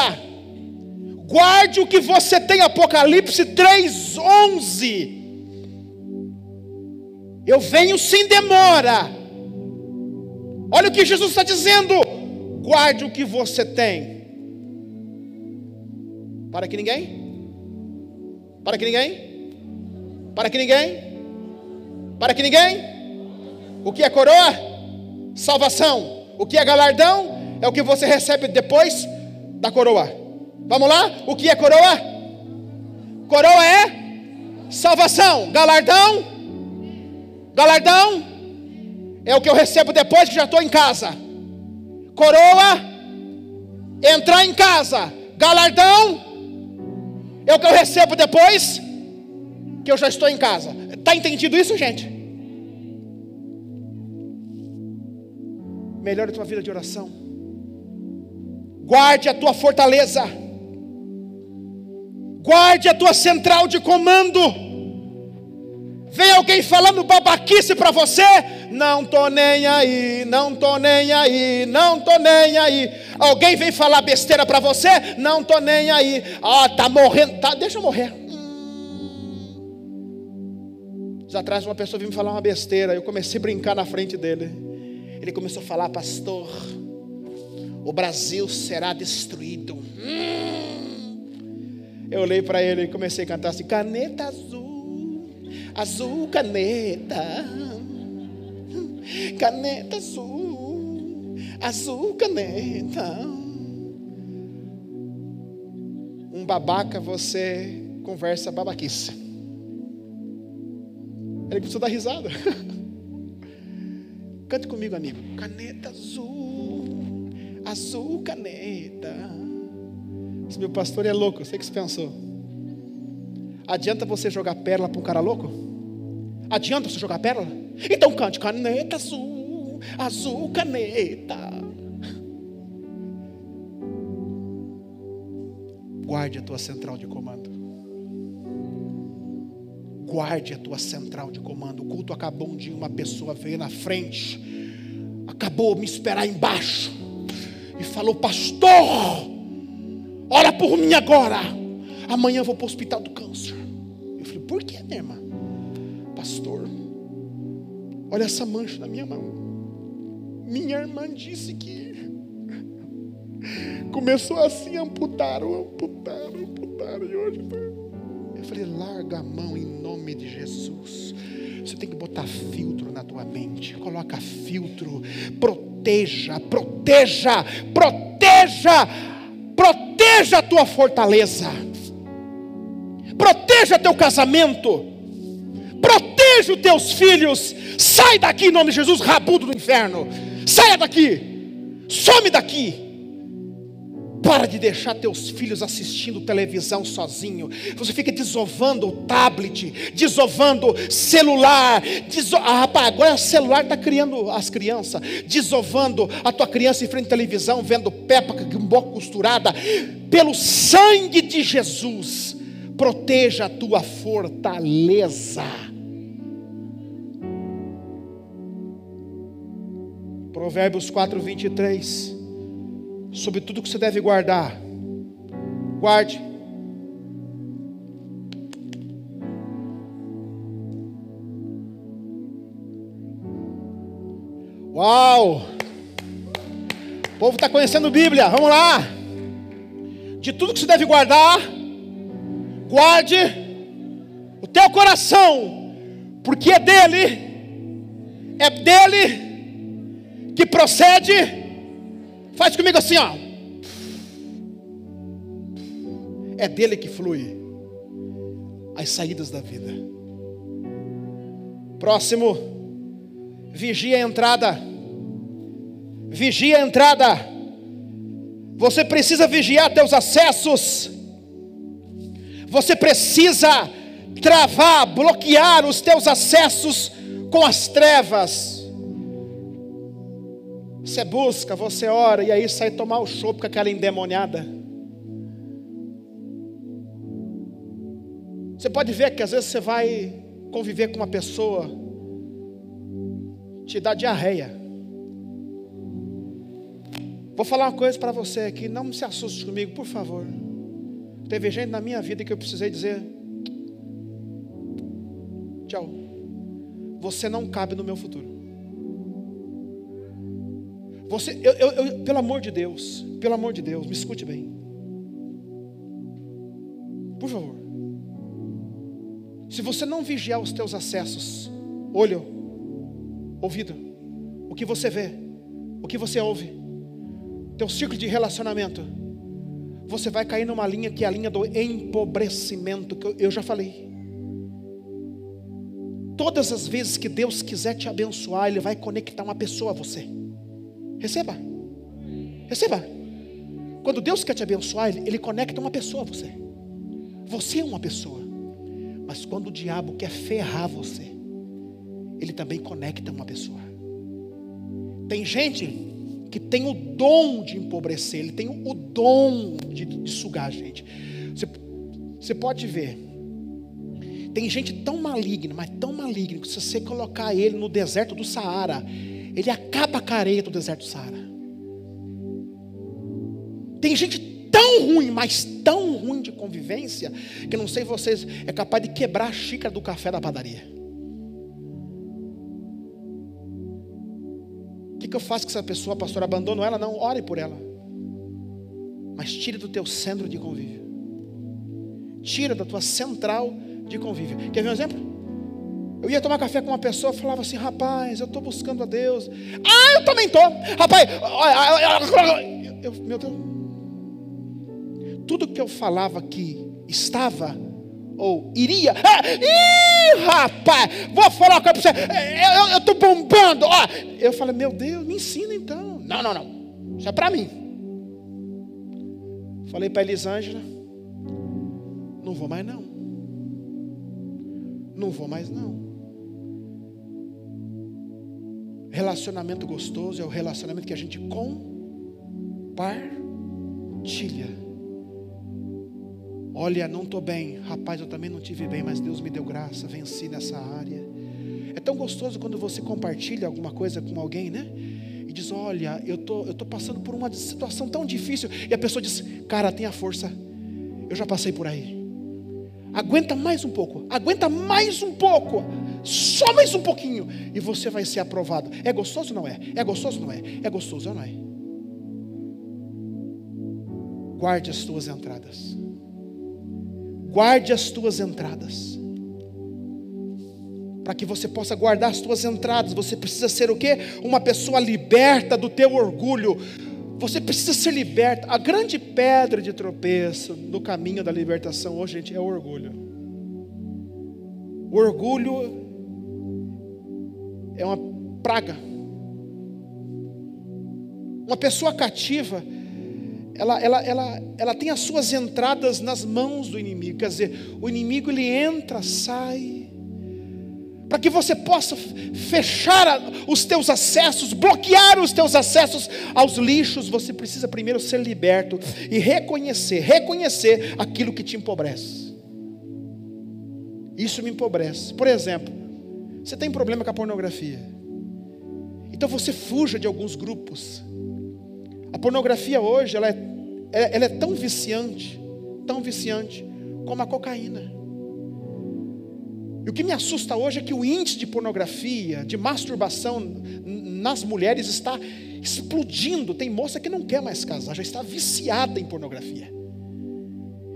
Guarde o que você tem, Apocalipse 3, 11. Eu venho sem demora. Olha o que Jesus está dizendo. Guarde o que você tem. Para que ninguém? Para que ninguém? Para que ninguém? Para que ninguém? O que é coroa? Salvação. O que é galardão? É o que você recebe depois da coroa. Vamos lá? O que é coroa? Coroa é salvação. Galardão? Galardão é o que eu recebo depois que já estou em casa. coroa, entrar em casa, galardão, é o que eu recebo depois que eu já estou em casa. Está entendido isso, gente? Melhore a tua vida de oração. Guarde a tua fortaleza. Guarde a tua central de comando. Vem alguém falando babaquice para você? Não tô nem aí, não tô nem aí, não tô nem aí. Alguém vem falar besteira para você? Não tô nem aí. Ah, tá morrendo, tá, deixa eu morrer. Dias atrás uma pessoa veio me falar uma besteira, eu comecei a brincar na frente dele. Ele começou a falar, pastor, o Brasil será destruído. Hum. Eu olhei para ele e comecei a cantar assim: caneta azul, azul caneta, caneta azul, azul caneta. Um babaca, você conversa babaquice. Ele começou a dar risada. [laughs] Cante comigo, amigo. Caneta azul, azul caneta. Esse meu pastor é louco, eu sei que você pensou. Adianta você jogar pérola para um cara louco? Adianta você jogar pérola? Então cante caneta azul, azul caneta. Guarde a tua central de comando. Guarde a tua central de comando. O culto acabou um dia, uma pessoa veio na frente, acabou me esperar embaixo e falou: Pastor, ora por mim agora. Amanhã eu vou para o hospital do câncer. Eu falei: Por que, minha irmã? Pastor, olha essa mancha na minha mão. Minha irmã disse que [laughs] começou assim, amputaram, amputaram, amputaram, e hoje está falei, larga a mão em nome de Jesus. Você tem que botar filtro na tua mente. Coloca filtro. Proteja, proteja, proteja, proteja a tua fortaleza. Proteja teu casamento. Proteja os teus filhos. Sai daqui em nome de Jesus, rabudo do inferno. Saia daqui. Some daqui. Para de deixar teus filhos assistindo televisão sozinho. Você fica desovando o tablet, desovando celular. Deso... Ah, rapaz, agora o celular está criando as crianças. Desovando a tua criança em frente à televisão, vendo Peppa com boca costurada. Pelo sangue de Jesus, proteja a tua fortaleza. Provérbios 4, 23 sobre tudo que você deve guardar. Guarde. Uau! O povo está conhecendo Bíblia, vamos lá. De tudo que você deve guardar, guarde o teu coração, porque é dele, é dele que procede Faz comigo assim, ó. É dele que flui as saídas da vida. Próximo, vigia a entrada. Vigia a entrada. Você precisa vigiar teus acessos. Você precisa travar, bloquear os teus acessos com as trevas. Você busca, você ora e aí sai tomar o chope com aquela endemoniada. Você pode ver que às vezes você vai conviver com uma pessoa, te dá diarreia. Vou falar uma coisa para você aqui, não se assuste comigo, por favor. Teve gente na minha vida que eu precisei dizer: tchau. Você não cabe no meu futuro. Você, eu, eu, eu, pelo amor de Deus, pelo amor de Deus, me escute bem. Por favor. Se você não vigiar os teus acessos, olho, ouvido, o que você vê, o que você ouve, teu ciclo de relacionamento, você vai cair numa linha que é a linha do empobrecimento, que eu, já falei. Todas as vezes que Deus quiser te abençoar, Ele vai conectar uma pessoa a você. Receba. Receba. Quando Deus quer te abençoar, ele conecta uma pessoa a você. Você é uma pessoa. Mas quando o diabo quer ferrar você, ele também conecta uma pessoa. Tem gente que tem o dom de empobrecer, ele tem o dom de, de sugar a gente. Você, você pode ver. Tem gente tão maligna, mas tão maligna, que se você colocar ele no deserto do Saara, ele acaba com a areia do deserto do Saara. Tem gente tão ruim, mas tão ruim de convivência, que não sei vocês, é capaz de quebrar a xícara do café da padaria. Que, eu faço com essa pessoa, pastor? Abandono ela? Não, ore por ela. Mas tire do teu centro de convívio. Tira da tua central de convívio. Quer ver um exemplo? Eu ia tomar café com uma pessoa, falava assim, rapaz, eu estou buscando a Deus. Ah, eu também estou. Rapaz, eu, meu Deus. Tudo que eu falava que estava ou iria. Ah, ih, rapaz, vou falar para você. Eu estou bombando. Ó, eu falei, meu Deus, me ensina então. Não, não, não. Isso é para mim. Falei para Elisângela, não vou mais não. Não vou mais não. Relacionamento gostoso é o relacionamento que a gente compartilha. Olha, não estou bem. Rapaz, eu também não tive bem, mas Deus me deu graça, venci nessa área. É tão gostoso quando você compartilha alguma coisa com alguém, né? E diz: Olha, eu tô, estou passando por uma situação tão difícil. E a pessoa diz: Cara, tenha força. Eu já passei por aí. Aguenta mais um pouco. Aguenta mais um pouco. Só mais um pouquinho. E você vai ser aprovado. É gostoso ou não é? É gostoso ou não é? É gostoso ou não é? Guarde as tuas entradas guarde as tuas entradas. Para que você possa guardar as tuas entradas, você precisa ser o quê? Uma pessoa liberta do teu orgulho. Você precisa ser liberta. A grande pedra de tropeço no caminho da libertação hoje, gente, é o orgulho. O orgulho é uma praga. Uma pessoa cativa, ela, ela, ela, ela tem as suas entradas nas mãos do inimigo. Quer dizer, o inimigo ele entra, sai. Para que você possa fechar os teus acessos, bloquear os teus acessos aos lixos, você precisa primeiro ser liberto e reconhecer, reconhecer aquilo que te empobrece. Isso me empobrece. Por exemplo, você tem problema com a pornografia. Então você fuja de alguns grupos a pornografia hoje, ela é, ela é tão viciante, tão viciante, como a cocaína. E o que me assusta hoje é que o índice de pornografia, de masturbação nas mulheres está explodindo. Tem moça que não quer mais casar, já está viciada em pornografia.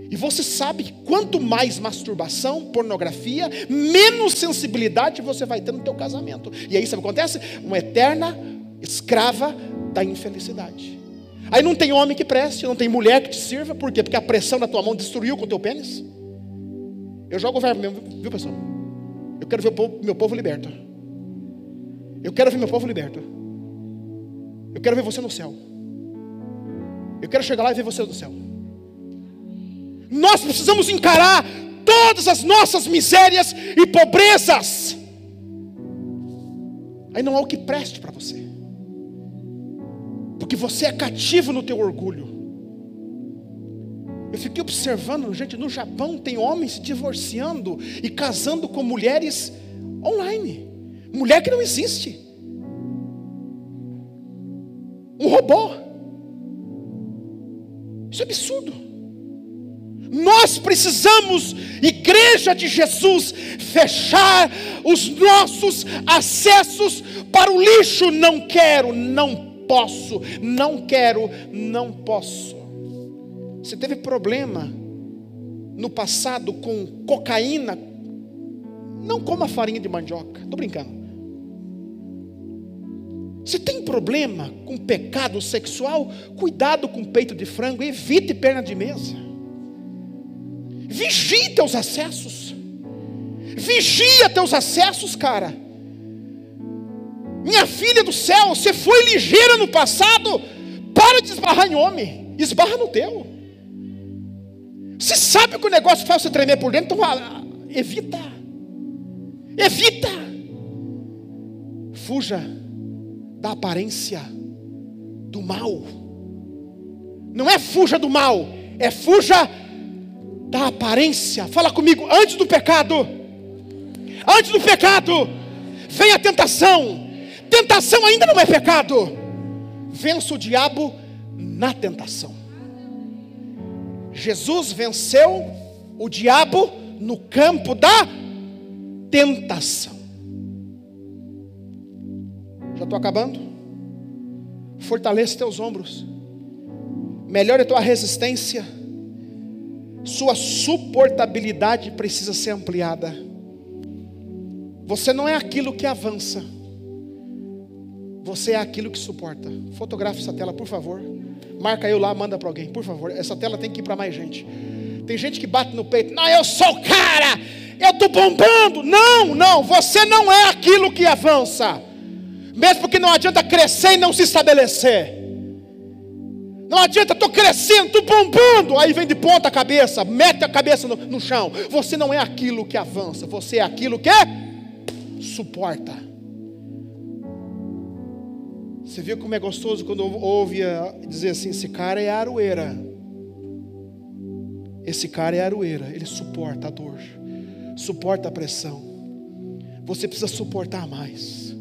E você sabe que quanto mais masturbação, pornografia, menos sensibilidade você vai ter no teu casamento. E aí sabe o que acontece? Uma eterna escrava da infelicidade. Aí não tem homem que preste, não tem mulher que te sirva, por quê? Porque a pressão da tua mão destruiu com o teu pênis. Eu jogo o verbo mesmo, viu pessoal? Eu quero ver o povo, meu povo liberto. Eu quero ver meu povo liberto. Eu quero ver você no céu. Eu quero chegar lá e ver você no céu. Nós precisamos encarar todas as nossas misérias e pobrezas. Aí não há o que preste para você porque você é cativo no teu orgulho. Eu fiquei observando, gente, no Japão tem homens se divorciando e casando com mulheres online. Mulher que não existe. Um robô. Isso é absurdo. Nós precisamos, igreja de Jesus, fechar os nossos acessos para o lixo. Não quero, não posso, não quero, não posso. Você teve problema no passado com cocaína? Não coma farinha de mandioca, estou brincando. Você tem problema com pecado sexual? Cuidado com peito de frango, evite perna de mesa. Vigie teus acessos. Vigia teus acessos, cara. Minha filha do céu, você foi ligeira no passado, Para de esbarrar em homem, esbarra no teu. Você sabe que o negócio faz você tremer por dentro, então evita. Evita. Fuja da aparência do mal. Não é fuja do mal, é fuja da aparência. Fala comigo, antes do pecado. Antes do pecado, vem a tentação. Tentação ainda não é pecado. Vença o diabo na tentação. Jesus venceu o diabo no campo da tentação. Já estou acabando? Fortaleça teus ombros. Melhore a tua resistência. Sua suportabilidade precisa ser ampliada. Você não é aquilo que avança. Você é aquilo que suporta. Fotografe essa tela, por favor. Marca eu lá, manda para alguém, por favor. Essa tela tem que ir para mais gente. Tem gente que bate no peito. Não, eu sou o cara. Eu estou bombando. Não, não. Você não é aquilo que avança. Mesmo porque não adianta crescer e não se estabelecer. Não adianta, estou crescendo, estou bombando. Aí vem de ponta a cabeça, mete a cabeça no, no chão. Você não é aquilo que avança, você é aquilo que suporta. Você viu como é gostoso quando ouve dizer assim: esse cara é aroeira. Esse cara é aroeira, ele suporta a dor, suporta a pressão. Você precisa suportar mais.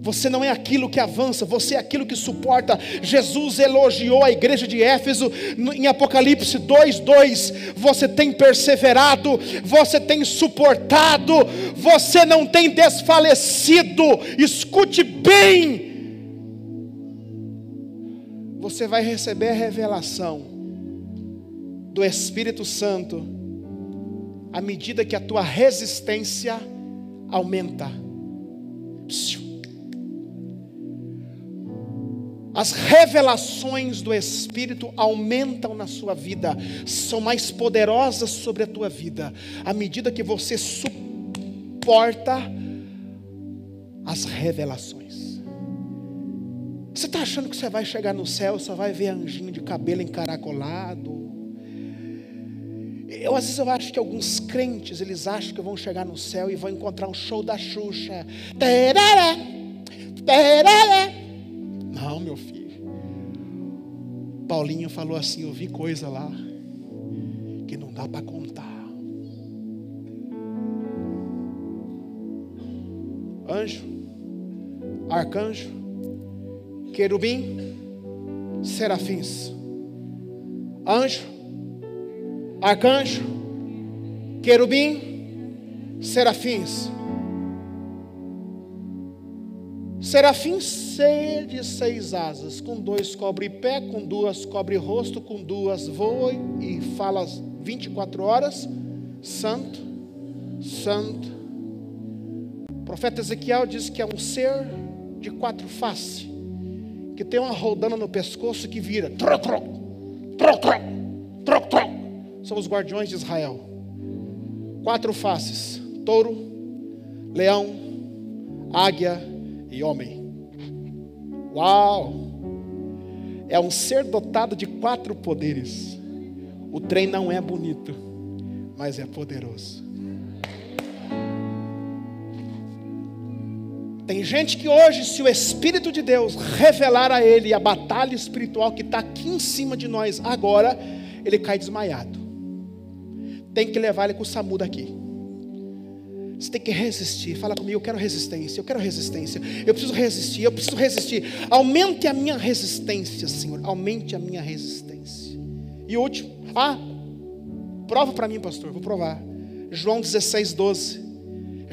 Você não é aquilo que avança, você é aquilo que suporta. Jesus elogiou a igreja de Éfeso em Apocalipse 2:2. Você tem perseverado, você tem suportado, você não tem desfalecido. Escute bem. Você vai receber a revelação do Espírito Santo à medida que a tua resistência aumenta. As revelações do Espírito aumentam na sua vida, são mais poderosas sobre a tua vida, à medida que você suporta as revelações. Você está achando que você vai chegar no céu, só vai ver anjinho de cabelo encaracolado? Eu às vezes eu acho que alguns crentes, eles acham que vão chegar no céu e vão encontrar um show da Xuxa. Não, meu filho. Paulinho falou assim: Eu vi coisa lá que não dá para contar. Anjo, arcanjo, querubim, serafins. Anjo, arcanjo, querubim, serafins. Serafim ser de seis asas, com dois cobre pé, com duas cobre rosto, com duas voa e fala 24 horas: Santo, Santo. O profeta Ezequiel diz que é um ser de quatro faces, que tem uma rodana no pescoço que vira. Troc, troc, troc, troc, troc. São os guardiões de Israel. Quatro faces: touro, leão, águia e homem. Uau! É um ser dotado de quatro poderes. O trem não é bonito, mas é poderoso. Tem gente que hoje, se o Espírito de Deus revelar a ele a batalha espiritual que está aqui em cima de nós agora, ele cai desmaiado. Tem que levar ele com o SAMU daqui. Você tem que resistir. Fala comigo, eu quero resistência, eu quero resistência. Eu preciso resistir, eu preciso resistir. Aumente a minha resistência, Senhor. Aumente a minha resistência. E último, ah, prova para mim, pastor, vou provar. João 16, 12.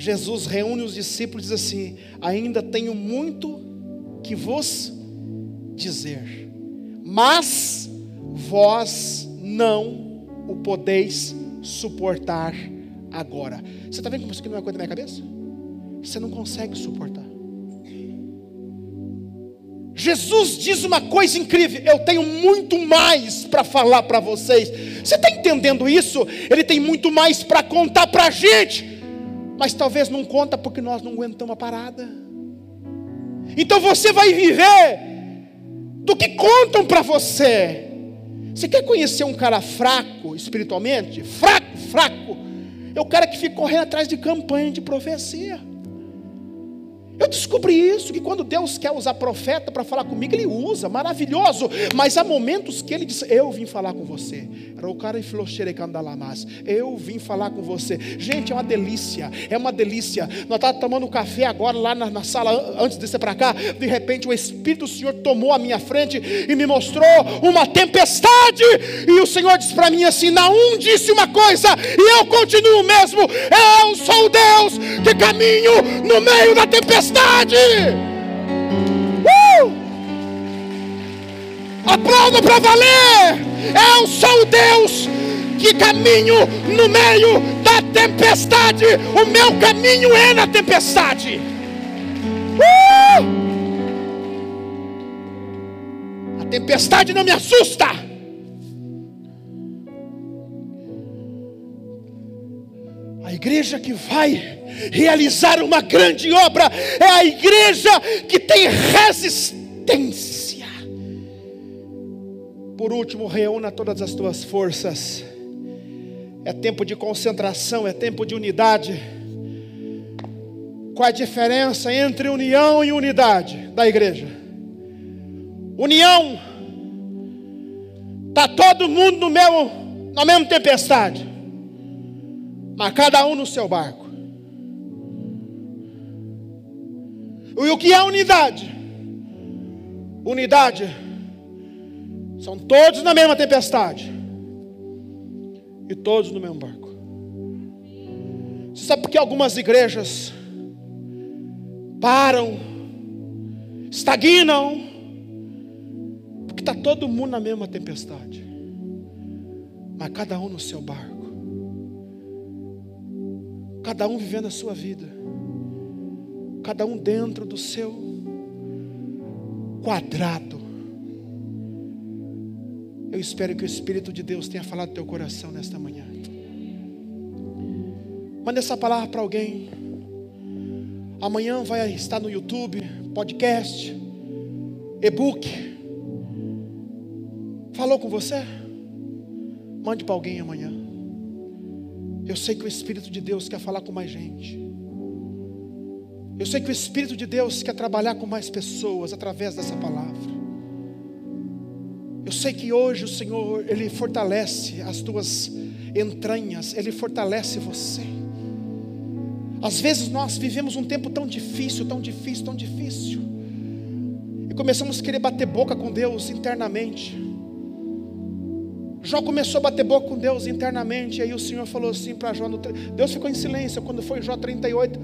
Jesus reúne os discípulos e diz assim: Ainda tenho muito que vos dizer, mas vós não o podeis suportar agora. Você está vendo como isso aqui não é coisa da minha cabeça? Você não consegue suportar. Jesus diz uma coisa incrível: eu tenho muito mais para falar para vocês. Você está entendendo isso? Ele tem muito mais para contar para a gente, mas talvez não conta porque nós não aguentamos a parada. Então você vai viver do que contam para você. Você quer conhecer um cara fraco espiritualmente? Fraco, fraco. É o cara que fica correndo atrás de campanha de profecia. Eu descobri isso, que quando Deus quer usar profeta para falar comigo, Ele usa, maravilhoso. Mas há momentos que Ele diz: Eu vim falar com você. Eu vim falar com você. Gente, é uma delícia, é uma delícia. Nós estávamos tomando café agora lá na, na sala, antes de ser para cá. De repente, o Espírito do Senhor tomou a minha frente e me mostrou uma tempestade. E o Senhor disse para mim assim: Naum disse uma coisa, e eu continuo mesmo. Eu sou o Deus que caminho no meio da tempestade tempestade. Uh! Aplauda para valer. Eu sou o Deus que caminho no meio da tempestade. O meu caminho é na tempestade. Uh! A tempestade não me assusta. Igreja que vai realizar uma grande obra é a igreja que tem resistência. Por último, reúna todas as tuas forças. É tempo de concentração, é tempo de unidade. Qual a diferença entre união e unidade da igreja? União, está todo mundo no mesmo, na mesma tempestade mas cada um no seu barco. E o que é unidade? Unidade são todos na mesma tempestade e todos no mesmo barco. Você sabe por que algumas igrejas param, estagnam? Porque está todo mundo na mesma tempestade, mas cada um no seu barco. Cada um vivendo a sua vida. Cada um dentro do seu quadrado. Eu espero que o Espírito de Deus tenha falado teu coração nesta manhã. Manda essa palavra para alguém. Amanhã vai estar no YouTube, podcast, e-book. Falou com você? Mande para alguém amanhã. Eu sei que o Espírito de Deus quer falar com mais gente. Eu sei que o Espírito de Deus quer trabalhar com mais pessoas através dessa palavra. Eu sei que hoje o Senhor, Ele fortalece as tuas entranhas, Ele fortalece você. Às vezes nós vivemos um tempo tão difícil, tão difícil, tão difícil, e começamos a querer bater boca com Deus internamente. Jó começou a bater boca com Deus internamente. E aí o Senhor falou assim para Jó. No, Deus ficou em silêncio. Quando foi Jó 38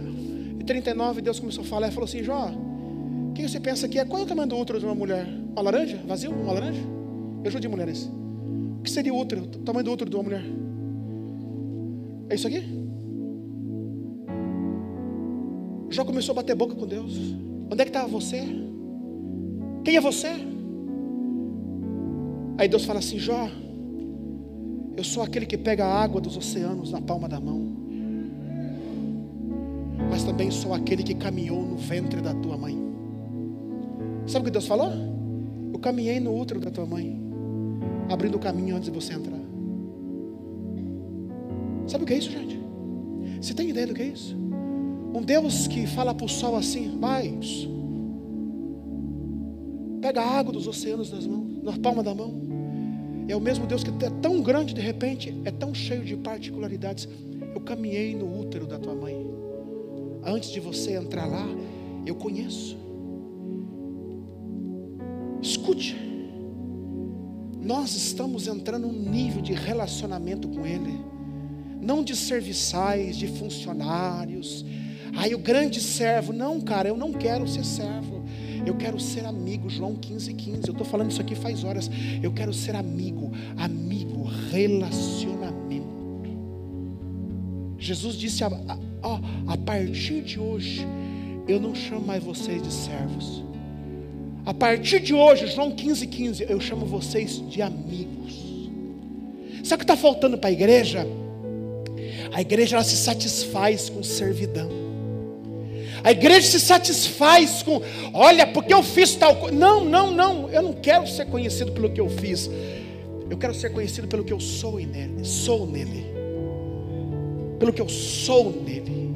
e 39, Deus começou a falar. Ele falou assim: Jó, o que você pensa que é? Qual é o tamanho do útero de uma mulher? Uma laranja? Vazio? Uma laranja? Eu já de mulheres. O que seria o útero? O tamanho do útero de uma mulher? É isso aqui? Jó começou a bater boca com Deus. Onde é que estava você? Quem é você? Aí Deus fala assim: Jó. Eu sou aquele que pega a água dos oceanos na palma da mão. Mas também sou aquele que caminhou no ventre da tua mãe. Sabe o que Deus falou? Eu caminhei no útero da tua mãe, abrindo o caminho antes de você entrar. Sabe o que é isso, gente? Você tem ideia do que é isso? Um Deus que fala para o sol assim: vai, pega a água dos oceanos nas mãos, na palma da mão é o mesmo Deus que é tão grande de repente, é tão cheio de particularidades. Eu caminhei no útero da tua mãe. Antes de você entrar lá, eu conheço. Escute. Nós estamos entrando num nível de relacionamento com Ele, não de serviçais, de funcionários. Aí o grande servo, não, cara, eu não quero ser servo. Eu quero ser amigo, João 15, 15. Eu estou falando isso aqui faz horas. Eu quero ser amigo, amigo, relacionamento. Jesus disse: a, a, a partir de hoje, eu não chamo mais vocês de servos. A partir de hoje, João 15, 15, eu chamo vocês de amigos. Sabe o que está faltando para a igreja? A igreja ela se satisfaz com servidão. A igreja se satisfaz com, olha, porque eu fiz tal coisa. Não, não, não. Eu não quero ser conhecido pelo que eu fiz. Eu quero ser conhecido pelo que eu sou nele. Sou nele. Pelo que eu sou nele.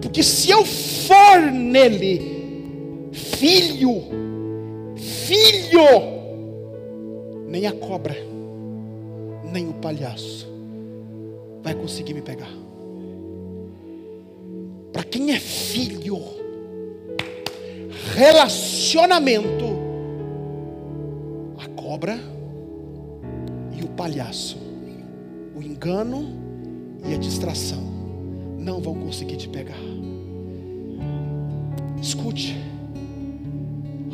Porque se eu for nele, filho, filho, nem a cobra, nem o palhaço vai conseguir me pegar. Para quem é filho, relacionamento, a cobra e o palhaço, o engano e a distração não vão conseguir te pegar. Escute.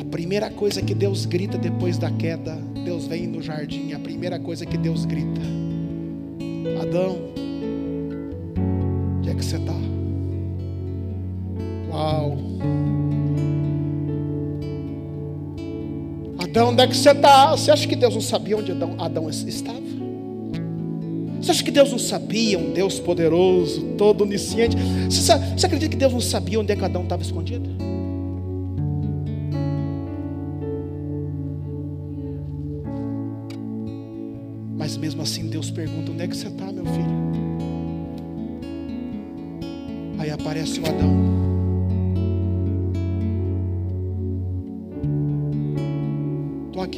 A primeira coisa que Deus grita depois da queda, Deus vem no jardim, a primeira coisa que Deus grita: Adão, onde é que você está? Você acha que Deus não sabia onde Adão, Adão estava? Você acha que Deus não sabia, um Deus poderoso, todo onisciente? Você, você acredita que Deus não sabia onde é que Adão estava escondido? Mas mesmo assim Deus pergunta: onde é que você está, meu filho? Aí aparece o Adão.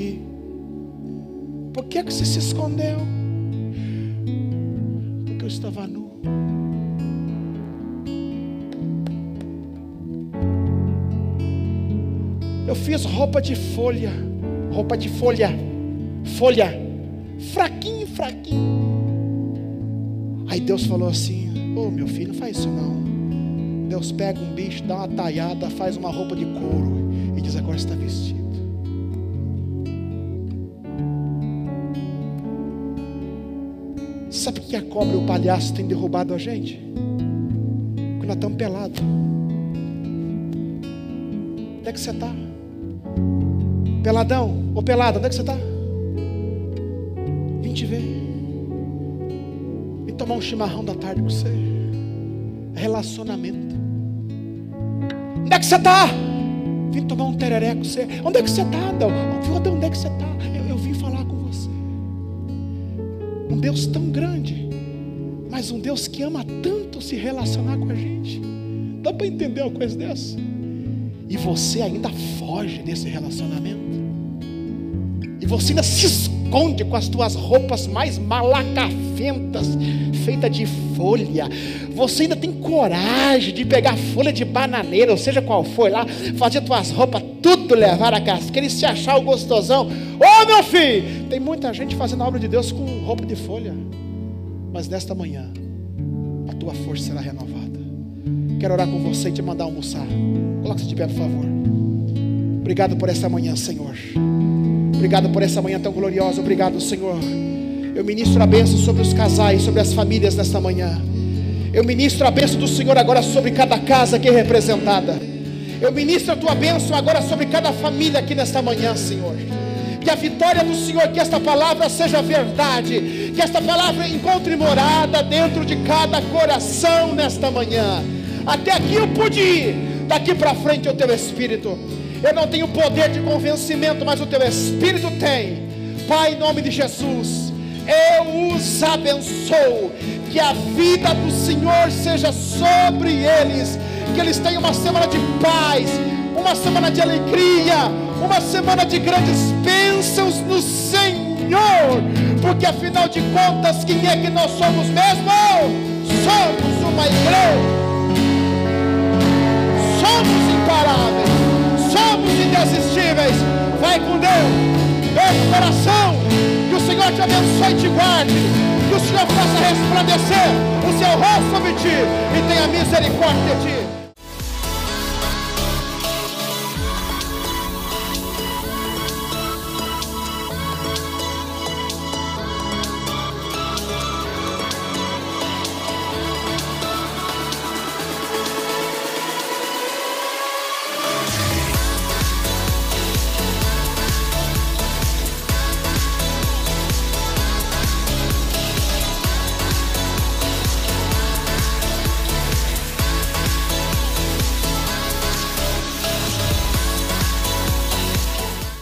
Aqui. Por que, que você se escondeu? Porque eu estava nu. Eu fiz roupa de folha, roupa de folha, folha, fraquinho, fraquinho. Aí Deus falou assim: Ô oh, meu filho, não faz isso não. Deus pega um bicho, dá uma talhada, faz uma roupa de couro e diz: agora está vestido. Sabe o que a cobra e o palhaço têm derrubado a gente? Quando nós estamos pelados. Onde é que você está? Peladão ou pelada, onde é que você está? Vim te ver. Vim tomar um chimarrão da tarde com você. Relacionamento. Onde é que você está? Vim tomar um tereré com você. Onde é que você está, Adão? Onde é que você está? Deus tão grande, mas um Deus que ama tanto se relacionar com a gente. Dá para entender uma coisa dessa? E você ainda foge desse relacionamento. E você ainda se esconde com as tuas roupas mais malacafentas, feitas de folha. Você ainda tem coragem de pegar folha de bananeira, ou seja qual for lá, fazer tuas roupas, tudo levar a casqueira e se achar o gostosão. Ô oh, meu filho! Tem muita gente fazendo a obra de Deus com roupa de folha. Mas nesta manhã, a tua força será renovada. Quero orar com você e te mandar almoçar. Coloque-se de pé, por favor. Obrigado por essa manhã, Senhor. Obrigado por essa manhã tão gloriosa. Obrigado, Senhor. Eu ministro a bênção sobre os casais, sobre as famílias nesta manhã. Eu ministro a bênção do Senhor agora sobre cada casa aqui representada. Eu ministro a tua bênção agora sobre cada família aqui nesta manhã, Senhor. Que a vitória do Senhor, que esta palavra seja verdade, que esta palavra encontre morada dentro de cada coração nesta manhã. Até aqui eu pude ir, daqui para frente é o teu Espírito. Eu não tenho poder de convencimento, mas o teu Espírito tem. Pai, em nome de Jesus, eu os abençoo. Que a vida do Senhor seja sobre eles. Que eles tenham uma semana de paz, uma semana de alegria, uma semana de grandes bênçãos no Senhor. Porque afinal de contas, quem é que nós somos mesmo? Somos uma igreja. Somos imparáveis somos indesistíveis. Vai com Deus, beijo o coração, que o Senhor te abençoe e te guarde, que o Senhor faça resplandecer o seu rosto sobre ti e tenha misericórdia de ti.